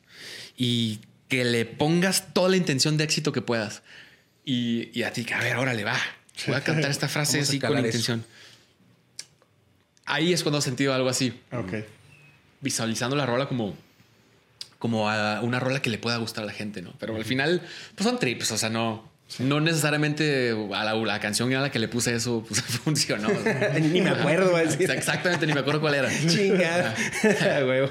y que le pongas toda la intención de éxito que puedas. Y, a ti, a ver, órale, va. Voy a cantar esta <laughs> frase así con intención. Ahí es cuando he sentido algo así. Visualizando la rola como, como a una rola que le pueda gustar a la gente, ¿no? Pero al final, pues son trips, o sea, no, no necesariamente a la, canción a la que le puse eso pues, <laughs> funcionó. ni me acuerdo. Exactamente, ni me acuerdo cuál era. Chingada. <laughs>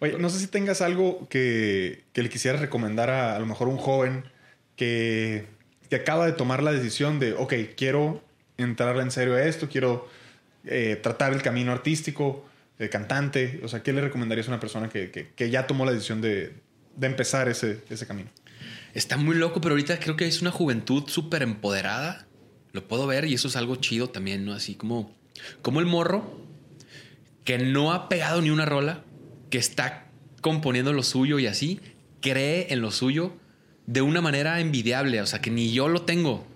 Oye, no sé si tengas algo que, le quisieras recomendar a a lo mejor un joven que, que, acaba de tomar la decisión de, ok, quiero entrarle en serio a esto, quiero eh, tratar el camino artístico, de cantante. O sea, ¿qué le recomendarías a una persona que, ya tomó la decisión de, de empezar ese, ese camino? Está muy loco, pero ahorita creo que es una juventud súper empoderada. Lo puedo ver y eso es algo chido también, ¿no? Así como, como el morro que no ha pegado ni una rola, que está componiendo lo suyo y así, cree en lo suyo de una manera envidiable, o sea, que ni yo lo tengo.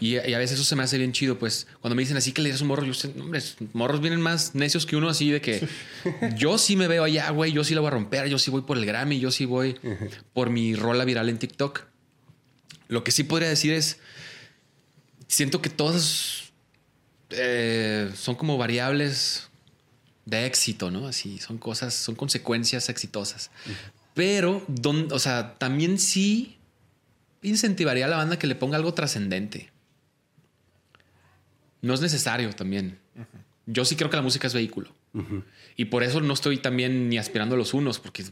Y, a veces eso se me hace bien chido, pues cuando me dicen así que le das un morro, yo sé, hombre, morros vienen más necios que uno así de que <laughs> yo sí me veo allá, güey, yo sí la voy a romper, yo sí voy por el Grammy, yo sí voy por mi rola viral en TikTok. Lo que sí podría decir es, siento que todas eh, son como variables de éxito, ¿no? Así son cosas, son consecuencias exitosas. Pero, o sea, también sí incentivaría a la banda que le ponga algo trascendente. No es necesario también. Yo sí creo que la música es vehículo. Y por eso no estoy también ni aspirando a los unos, porque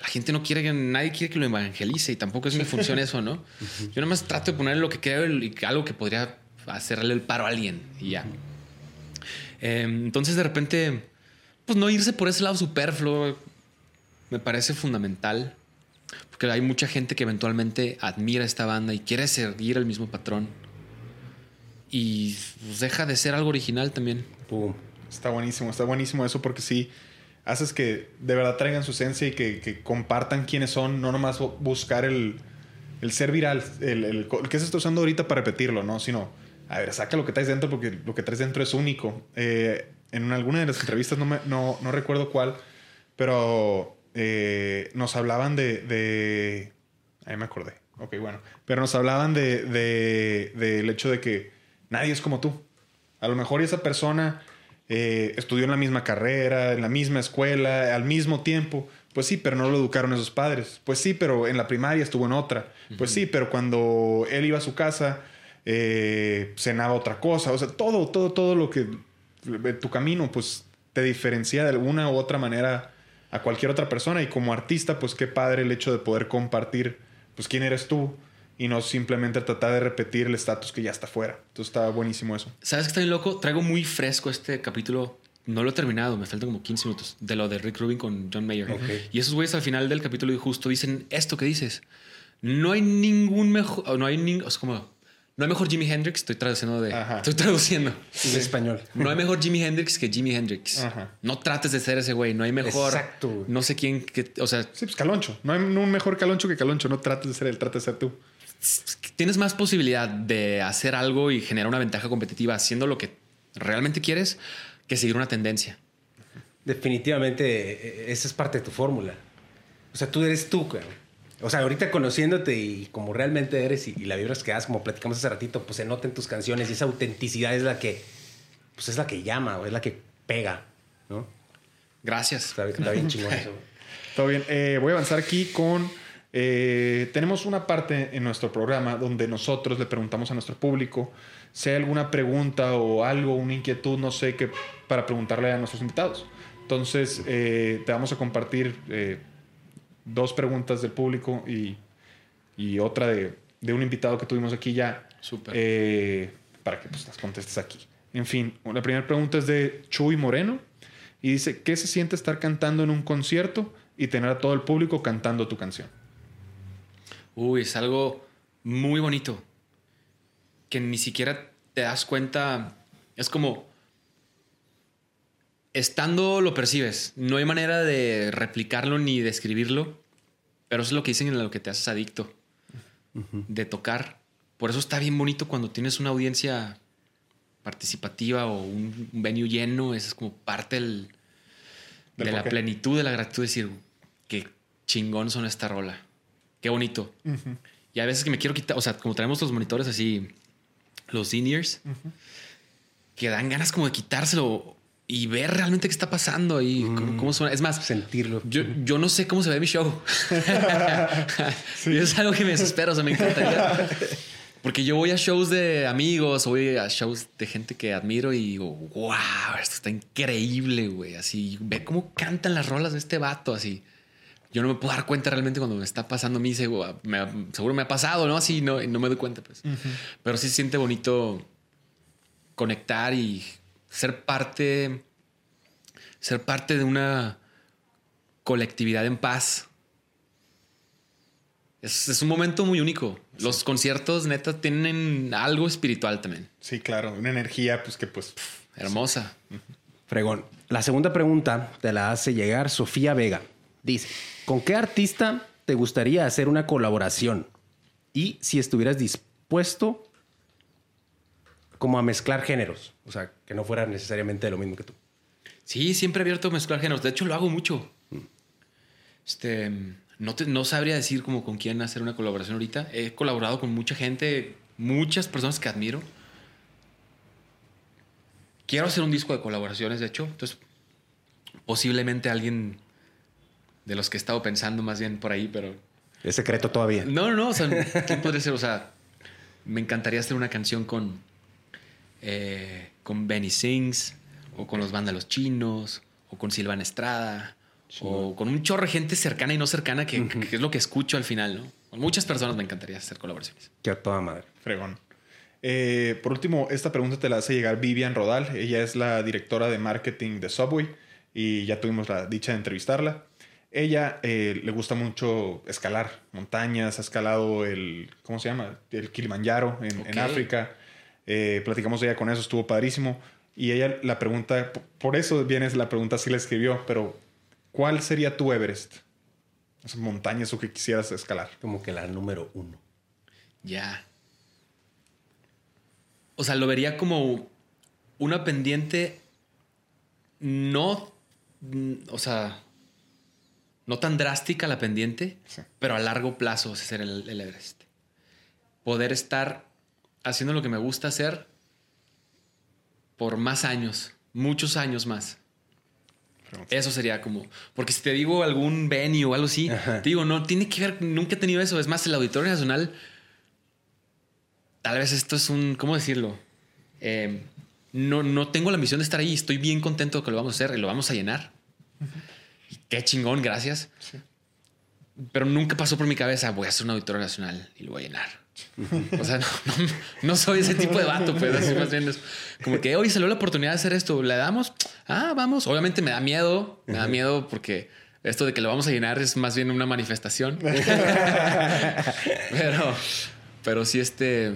la gente no quiere que nadie quiere que lo evangelice y tampoco es mi función <laughs> eso, ¿no? Yo nada más trato de poner lo que creo y algo que podría hacerle el paro a alguien y ya. Em, entonces, de repente, pues no irse por ese lado superfluo me parece fundamental, porque hay mucha gente que eventualmente admira esta banda y quiere seguir el mismo patrón y pues, deja de ser algo original también. Está buenísimo, está buenísimo eso porque sí, haces que de verdad traigan su esencia y que, compartan quiénes son, no nomás buscar el, ser viral, el, el, que se está usando ahorita para repetirlo, ¿no? Sino, a ver, saca lo que traes dentro porque lo que traes dentro es único. Eh, en alguna de las entrevistas, no, no, recuerdo cuál, pero eh, nos hablaban de, de... Ahí me acordé. Ok, bueno. Pero nos hablaban de, de, del hecho de que nadie es como tú. A lo mejor esa persona eh, estudió en la misma carrera, en la misma escuela, al mismo tiempo. Pues sí, pero no lo educaron esos padres. Pues sí, pero en la primaria estuvo en otra. Pues sí, pero cuando él iba a su casa, eh, cenaba otra cosa. O sea, todo, todo, todo lo que tu camino, pues te diferencia de alguna u otra manera a cualquier otra persona. Y como artista, pues qué padre el hecho de poder compartir, pues quién eres tú y no simplemente tratar de repetir el estatus que ya está fuera. Entonces está buenísimo eso. ¿Sabes que está bien loco? Traigo muy fresco este capítulo. No lo he terminado, me faltan como 15 minutos de lo de Rick Rubin con John Mayer. Y esos güeyes al final del capítulo justo dicen esto que dices. No hay ningún mejor, no hay ningún, es como, no hay mejor Jimi Hendrix, estoy traduciendo de, estoy traduciendo. En español. No hay mejor Jimi Hendrix que Jimi Hendrix. No trates de ser ese güey, no hay mejor. Exacto. No sé quién, que, o sea. Sí, pues Caloncho. No hay un mejor Caloncho que Caloncho. No trates de ser él, trata de ser tú tienes más posibilidad de hacer algo y generar una ventaja competitiva haciendo lo que realmente quieres que seguir una tendencia. Definitivamente, e, esa es parte de tu fórmula. O sea, tú eres tú, O sea, ahorita conociéndote y como realmente eres y, la vibras que das, como platicamos hace ratito, pues se nota en tus canciones y esa autenticidad es la que, pues es la que llama, o es la que pega, ¿no? Gracias. Está, bien chingón eso. <laughs> Todo bien. Eh, voy a avanzar aquí con eh, tenemos una parte en nuestro programa donde nosotros le preguntamos a nuestro público si hay alguna pregunta o algo, una inquietud, no sé, qué para preguntarle a nuestros invitados. Entonces, eh, te vamos a compartir eh, dos preguntas del público y, y otra de, de, un invitado que tuvimos aquí ya. para que pues, las contestes aquí. En fin, la primera pregunta es de Chuy Moreno y dice, ¿qué se siente estar cantando en un concierto y tener a todo el público cantando tu canción? Uy, es algo muy bonito. Que ni siquiera te das cuenta. Es como. Estando lo percibes. No hay manera de replicarlo ni describirlo. Pero eso es lo que dicen en lo que te haces adicto. De tocar. Por eso está bien bonito cuando tienes una audiencia participativa o un venue lleno. es como parte del, de la plenitud, de la gratitud. Decir, qué chingón son esta rola qué bonito. Y a veces que me quiero quitar, o sea, como tenemos los monitores así, los in-ears, que dan ganas como de quitárselo y ver realmente qué está pasando y cómo, suena. Es más, sentirlo. Yo, yo no sé cómo se ve mi show. <laughs> <laughs> es algo que me desespera, o sea, me encantaría. <laughs> Porque yo voy a shows de amigos, voy a shows de gente que admiro y digo, wow, esto está increíble, güey. Así, ve cómo cantan las rolas de este vato, así yo no me puedo dar cuenta realmente cuando me está pasando a mí. Seguro me ha pasado, ¿no? Así no, no me doy cuenta, pues. Pero sí se siente bonito conectar y ser parte, ser parte de una colectividad en paz. Es, un momento muy único. Los conciertos, neta, tienen algo espiritual también. Sí, claro. Una energía, pues que pues... hermosa. Fregón. La segunda pregunta te la hace llegar Sofía Vega. Dice, ¿con qué artista te gustaría hacer una colaboración? Y si estuvieras dispuesto como a mezclar géneros, o sea, que no fuera necesariamente lo mismo que tú. Sí, siempre he abierto a mezclar géneros. De hecho, lo hago mucho. Este, no, no sabría decir como con quién hacer una colaboración ahorita. He colaborado con mucha gente, muchas personas que admiro. Quiero hacer un disco de colaboraciones, de hecho. Entonces, posiblemente alguien de los que he estado pensando más bien por ahí, pero... Es secreto todavía. No, no, no. O sea, ¿quién podría ser? O sea, me encantaría hacer una canción con, eh, con Benny Sings, o con los vándalos chinos, o con Silvana Estrada, o con un chorro de gente cercana y no cercana, que, que es lo que escucho al final, ¿no? Con muchas personas me encantaría hacer colaboraciones. Que a toda madre. Fregón. Eh, por último, esta pregunta te la hace llegar Vivian Rodal. Ella es la directora de marketing de Subway y ya tuvimos la dicha de entrevistarla. Ella eh, le gusta mucho escalar montañas, ha escalado el, ¿cómo se llama? El Kilimanjaro en, en África. Eh, platicamos de ella con eso, estuvo padrísimo. Y ella la pregunta, por eso viene la pregunta si la escribió, pero ¿cuál sería tu Everest? Esas montañas o que quisieras escalar. Como que la número uno. Ya. O sea, lo vería como una pendiente no, o sea, no tan drástica la pendiente, pero a largo plazo ser el, el, Everest. Poder estar haciendo lo que me gusta hacer por más años, muchos años más. Eso sería como, porque si te digo algún venue o algo así, te digo, no, tiene que ver, nunca he tenido eso. Es más, el Auditorio Nacional, tal vez esto es un, ¿cómo decirlo? Eh, no, no tengo la misión de estar ahí, estoy bien contento de que lo vamos a hacer y lo vamos a llenar. Qué chingón, gracias. Pero nunca pasó por mi cabeza, voy a hacer un Auditorio Nacional y lo voy a llenar. O sea, no, no, soy ese tipo de vato, pero así más bien es como que hoy salió la oportunidad de hacer esto, ¿le damos? Ah, vamos. Obviamente me da miedo, me da miedo porque esto de que lo vamos a llenar es más bien una manifestación. pero, pero sí, este.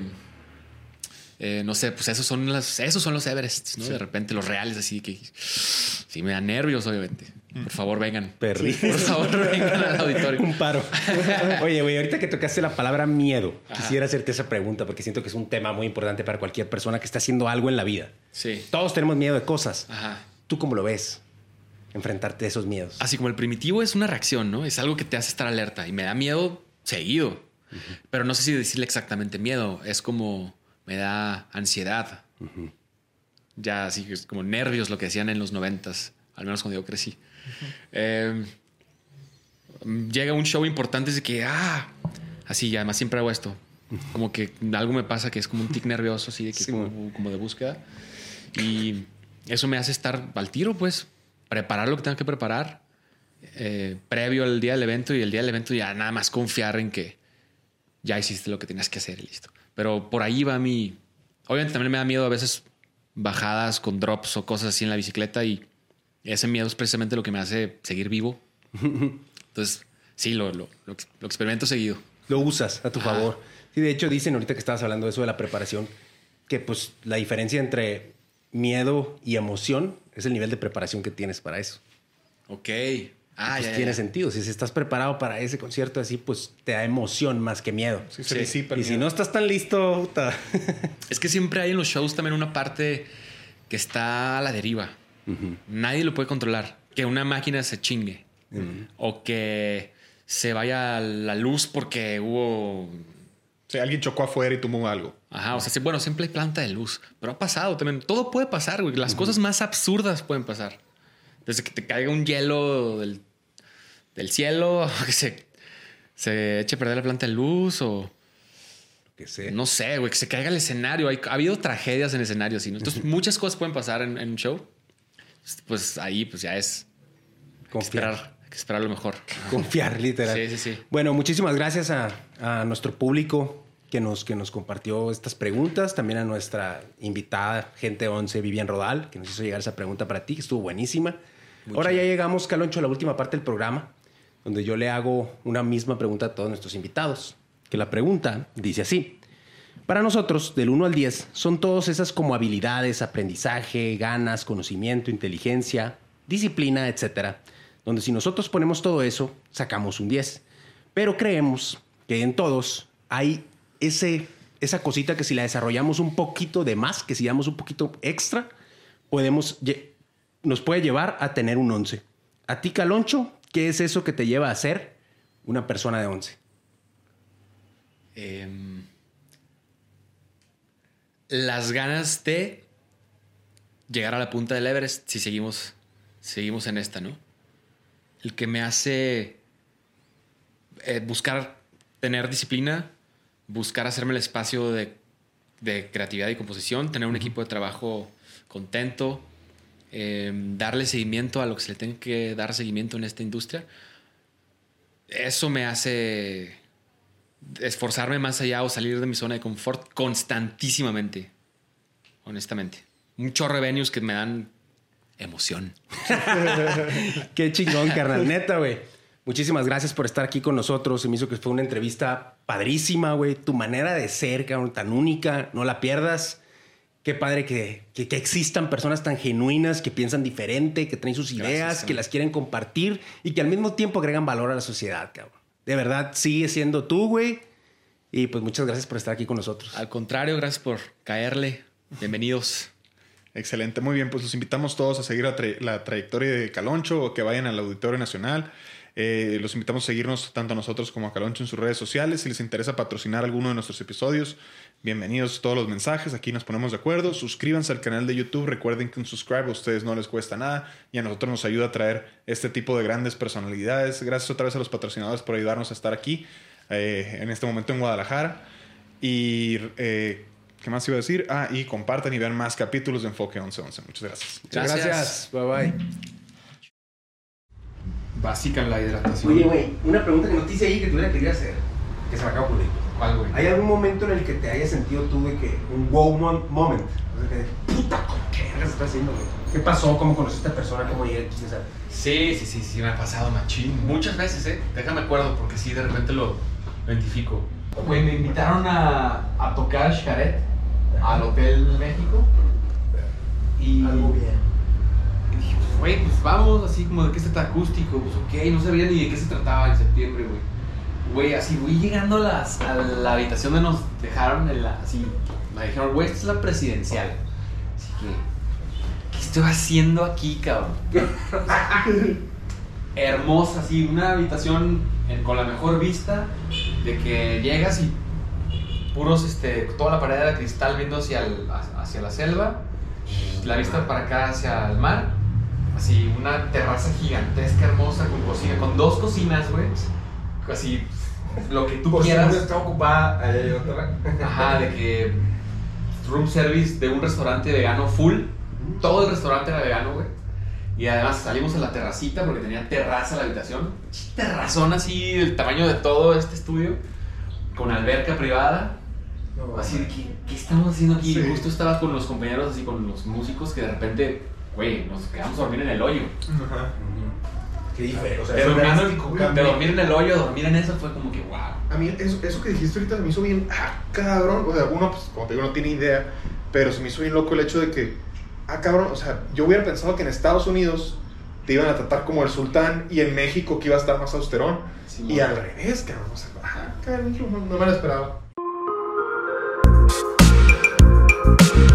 Eh, no sé, pues esos son las, esos son los Everest, ¿no? De repente los reales, así que sí me da nervios, obviamente. Por favor, vengan. Perri. Por favor, <laughs> vengan al auditorio. Un paro. <laughs> Oye, güey, ahorita que tocaste la palabra miedo, quisiera hacerte esa pregunta porque siento que es un tema muy importante para cualquier persona que está haciendo algo en la vida. Sí. Todos tenemos miedo de cosas. Ajá. ¿Tú cómo lo ves? Enfrentarte a esos miedos. Así como el primitivo es una reacción, ¿no? Es algo que te hace estar alerta y me da miedo seguido. Pero no sé si decirle exactamente miedo. Es como me da ansiedad. Ya así es como nervios, lo que decían en los noventas, al menos cuando yo crecí. Eh, llega un show importante de que, ah, así, y además siempre hago esto. Como que algo me pasa que es como un tic nervioso, así de que como, como, de búsqueda. Y eso me hace estar al tiro, pues, preparar lo que tengo que preparar eh, previo al día del evento y el día del evento ya nada más confiar en que ya hiciste lo que tenías que hacer y listo. Pero por ahí va mi... Obviamente también me da miedo a veces bajadas con drops o cosas así en la bicicleta y ese miedo es precisamente lo que me hace seguir vivo. Entonces, sí, lo, lo, lo, experimento seguido. Lo usas a tu favor. Sí, de hecho dicen ahorita que estabas hablando de eso de la preparación, que pues la diferencia entre miedo y emoción es el nivel de preparación que tienes para eso. Ok. Ah, pues ya, tiene ya. sentido. Si estás preparado para ese concierto así, pues te da emoción más que miedo. Sí, sí, sí, y si no estás tan listo, puta. es que siempre hay en los shows también una parte que está a la deriva. Uh -huh. Nadie lo puede controlar. Que una máquina se chingue. Uh -huh. O que se vaya a la luz porque hubo. Sí, alguien chocó afuera y tomó algo. Ajá, o sea, sí, bueno, siempre hay planta de luz. Pero ha pasado también. Todo puede pasar, güey. Las cosas más absurdas pueden pasar. Desde que te caiga un hielo del, del cielo, <laughs> que se, se eche a perder la planta de luz o. Que sea. No sé, güey, que se caiga el escenario. Hay, ha habido tragedias en escenarios, ¿sí? ¿no? Entonces, muchas cosas pueden pasar en, en, un show. Pues ahí, pues ya es. Confiar. Esperar, hay que esperar lo mejor. Confiar, literal. Sí, sí, sí. Bueno, muchísimas gracias a, a nuestro público que nos, que nos compartió estas preguntas. También a nuestra invitada, Gente 11, Vivian Rodal, que nos hizo llegar esa pregunta para ti, que estuvo buenísima. Mucho Ahora ya llegamos, Caloncho, a la última parte del programa, donde yo le hago una misma pregunta a todos nuestros invitados. Que la pregunta dice así. Para nosotros, del 1 al 10, son todas esas como habilidades, aprendizaje, ganas, conocimiento, inteligencia, disciplina, etcétera, donde si nosotros ponemos todo eso, sacamos un 10. Pero creemos que en todos hay ese, esa cosita que si la desarrollamos un poquito de más, que si damos un poquito extra, podemos nos puede llevar a tener un 11. A ti, Caloncho, ¿qué es eso que te lleva a ser una persona de 11? Eh, las ganas de llegar a la punta del Everest si seguimos, seguimos en esta, ¿no? El que me hace eh, buscar tener disciplina, buscar hacerme el espacio de, creatividad y composición, tener un equipo de trabajo contento, em, darle seguimiento a lo que se le tenga que dar seguimiento en esta industria. Eso me hace esforzarme más allá o salir de mi zona de confort constantísimamente, honestamente. Un chorro de que me dan emoción. <laughs> Qué chingón, carnal. Neta, güey. Muchísimas gracias por estar aquí con nosotros. Se me hizo que fue una entrevista padrísima, güey. Tu manera de ser, cabrón, tan única. No la pierdas. Qué padre que, que, existan personas tan genuinas que piensan diferente, que traen sus ideas, que las quieren compartir y que al mismo tiempo agregan valor a la sociedad, cabrón. De verdad, sigue siendo tú, güey. Y pues muchas gracias por estar aquí con nosotros. Al contrario, gracias por caerle. Bienvenidos. Excelente, muy bien. Pues los invitamos todos a seguir la, trayectoria de Caloncho o que vayan al Auditorio Nacional. Eh, los invitamos a seguirnos tanto a nosotros como a Caloncho en sus redes sociales. Si les interesa patrocinar alguno de nuestros episodios, bienvenidos todos los mensajes. Aquí nos ponemos de acuerdo. Suscríbanse al canal de YouTube. Recuerden que un subscribe a ustedes no les cuesta nada y a nosotros nos ayuda a traer este tipo de grandes personalidades. Gracias otra vez a los patrocinadores por ayudarnos a estar aquí eh, en este momento en Guadalajara. Y eh, ¿Qué más iba a decir? Ah, y compartan y vean más capítulos de Enfoque 1111. Muchas gracias. Muchas gracias. Bye bye. Básica en la hidratación. Oye, güey, una pregunta que no te hice ahí que tuviera que hacer. Que se me acaba de ocurrir. ¿Cuál, güey? ¿Hay algún momento en el que te hayas sentido tú de que un wow moment? O sea, que, puta, ¿qué se está haciendo, güey? ¿Qué pasó? ¿Cómo conociste a esta persona? ¿Cómo llegué? Sí, sí, sí, sí, me ha pasado machín. Muchas veces, ¿eh? Déjame acuerdo porque sí, de repente lo, identifico. Güey, me invitaron a, a tocar Xcaret al Hotel México. Y, Algo bien. Y dije, pues, güey, pues vamos, así como de que este acústico. Pues ok, no sabía ni de qué se trataba en septiembre, güey. Güey, así voy llegando a, las, a la habitación donde nos dejaron, en así, me dijeron, güey, esta es la presidencial. Así que, ¿qué estoy haciendo aquí, cabrón? <laughs> Hermosa, así, una habitación con la mejor vista de que llegas y puros, este, toda la pared de cristal viendo hacia, hacia la selva, la vista para acá hacia el mar, así una terraza gigantesca, hermosa, con cocina, con dos cocinas, güey, así lo que tú quieras. está ocupada, hay otra. Ajá, de que room service de un restaurante vegano full, todo el restaurante era vegano, güey. Y además salimos a la terracita porque tenía terraza la habitación. Terrazón así del tamaño de todo este estudio. Con alberca privada así de, ¿qué, ¿qué, estamos haciendo aquí? Y Justo estabas con los compañeros, así con los músicos, que de repente, güey, nos quedamos a dormir en el hoyo. Ajá. Qué diferente. O sea, de, dormir, de dormir en el hoyo, dormir en eso fue como que, wow. A mí eso, eso que dijiste ahorita me hizo bien, ah, cabrón. O sea, uno, pues, como te digo, no tiene idea, pero se me hizo bien loco el hecho de que, ah, cabrón, o sea, yo hubiera pensado que en Estados Unidos te iban a tratar como el sultán y en México que iba a estar más austerón. y al revés, cabrón. O sea, ah, cabrón, no, no me lo esperaba. Thank you.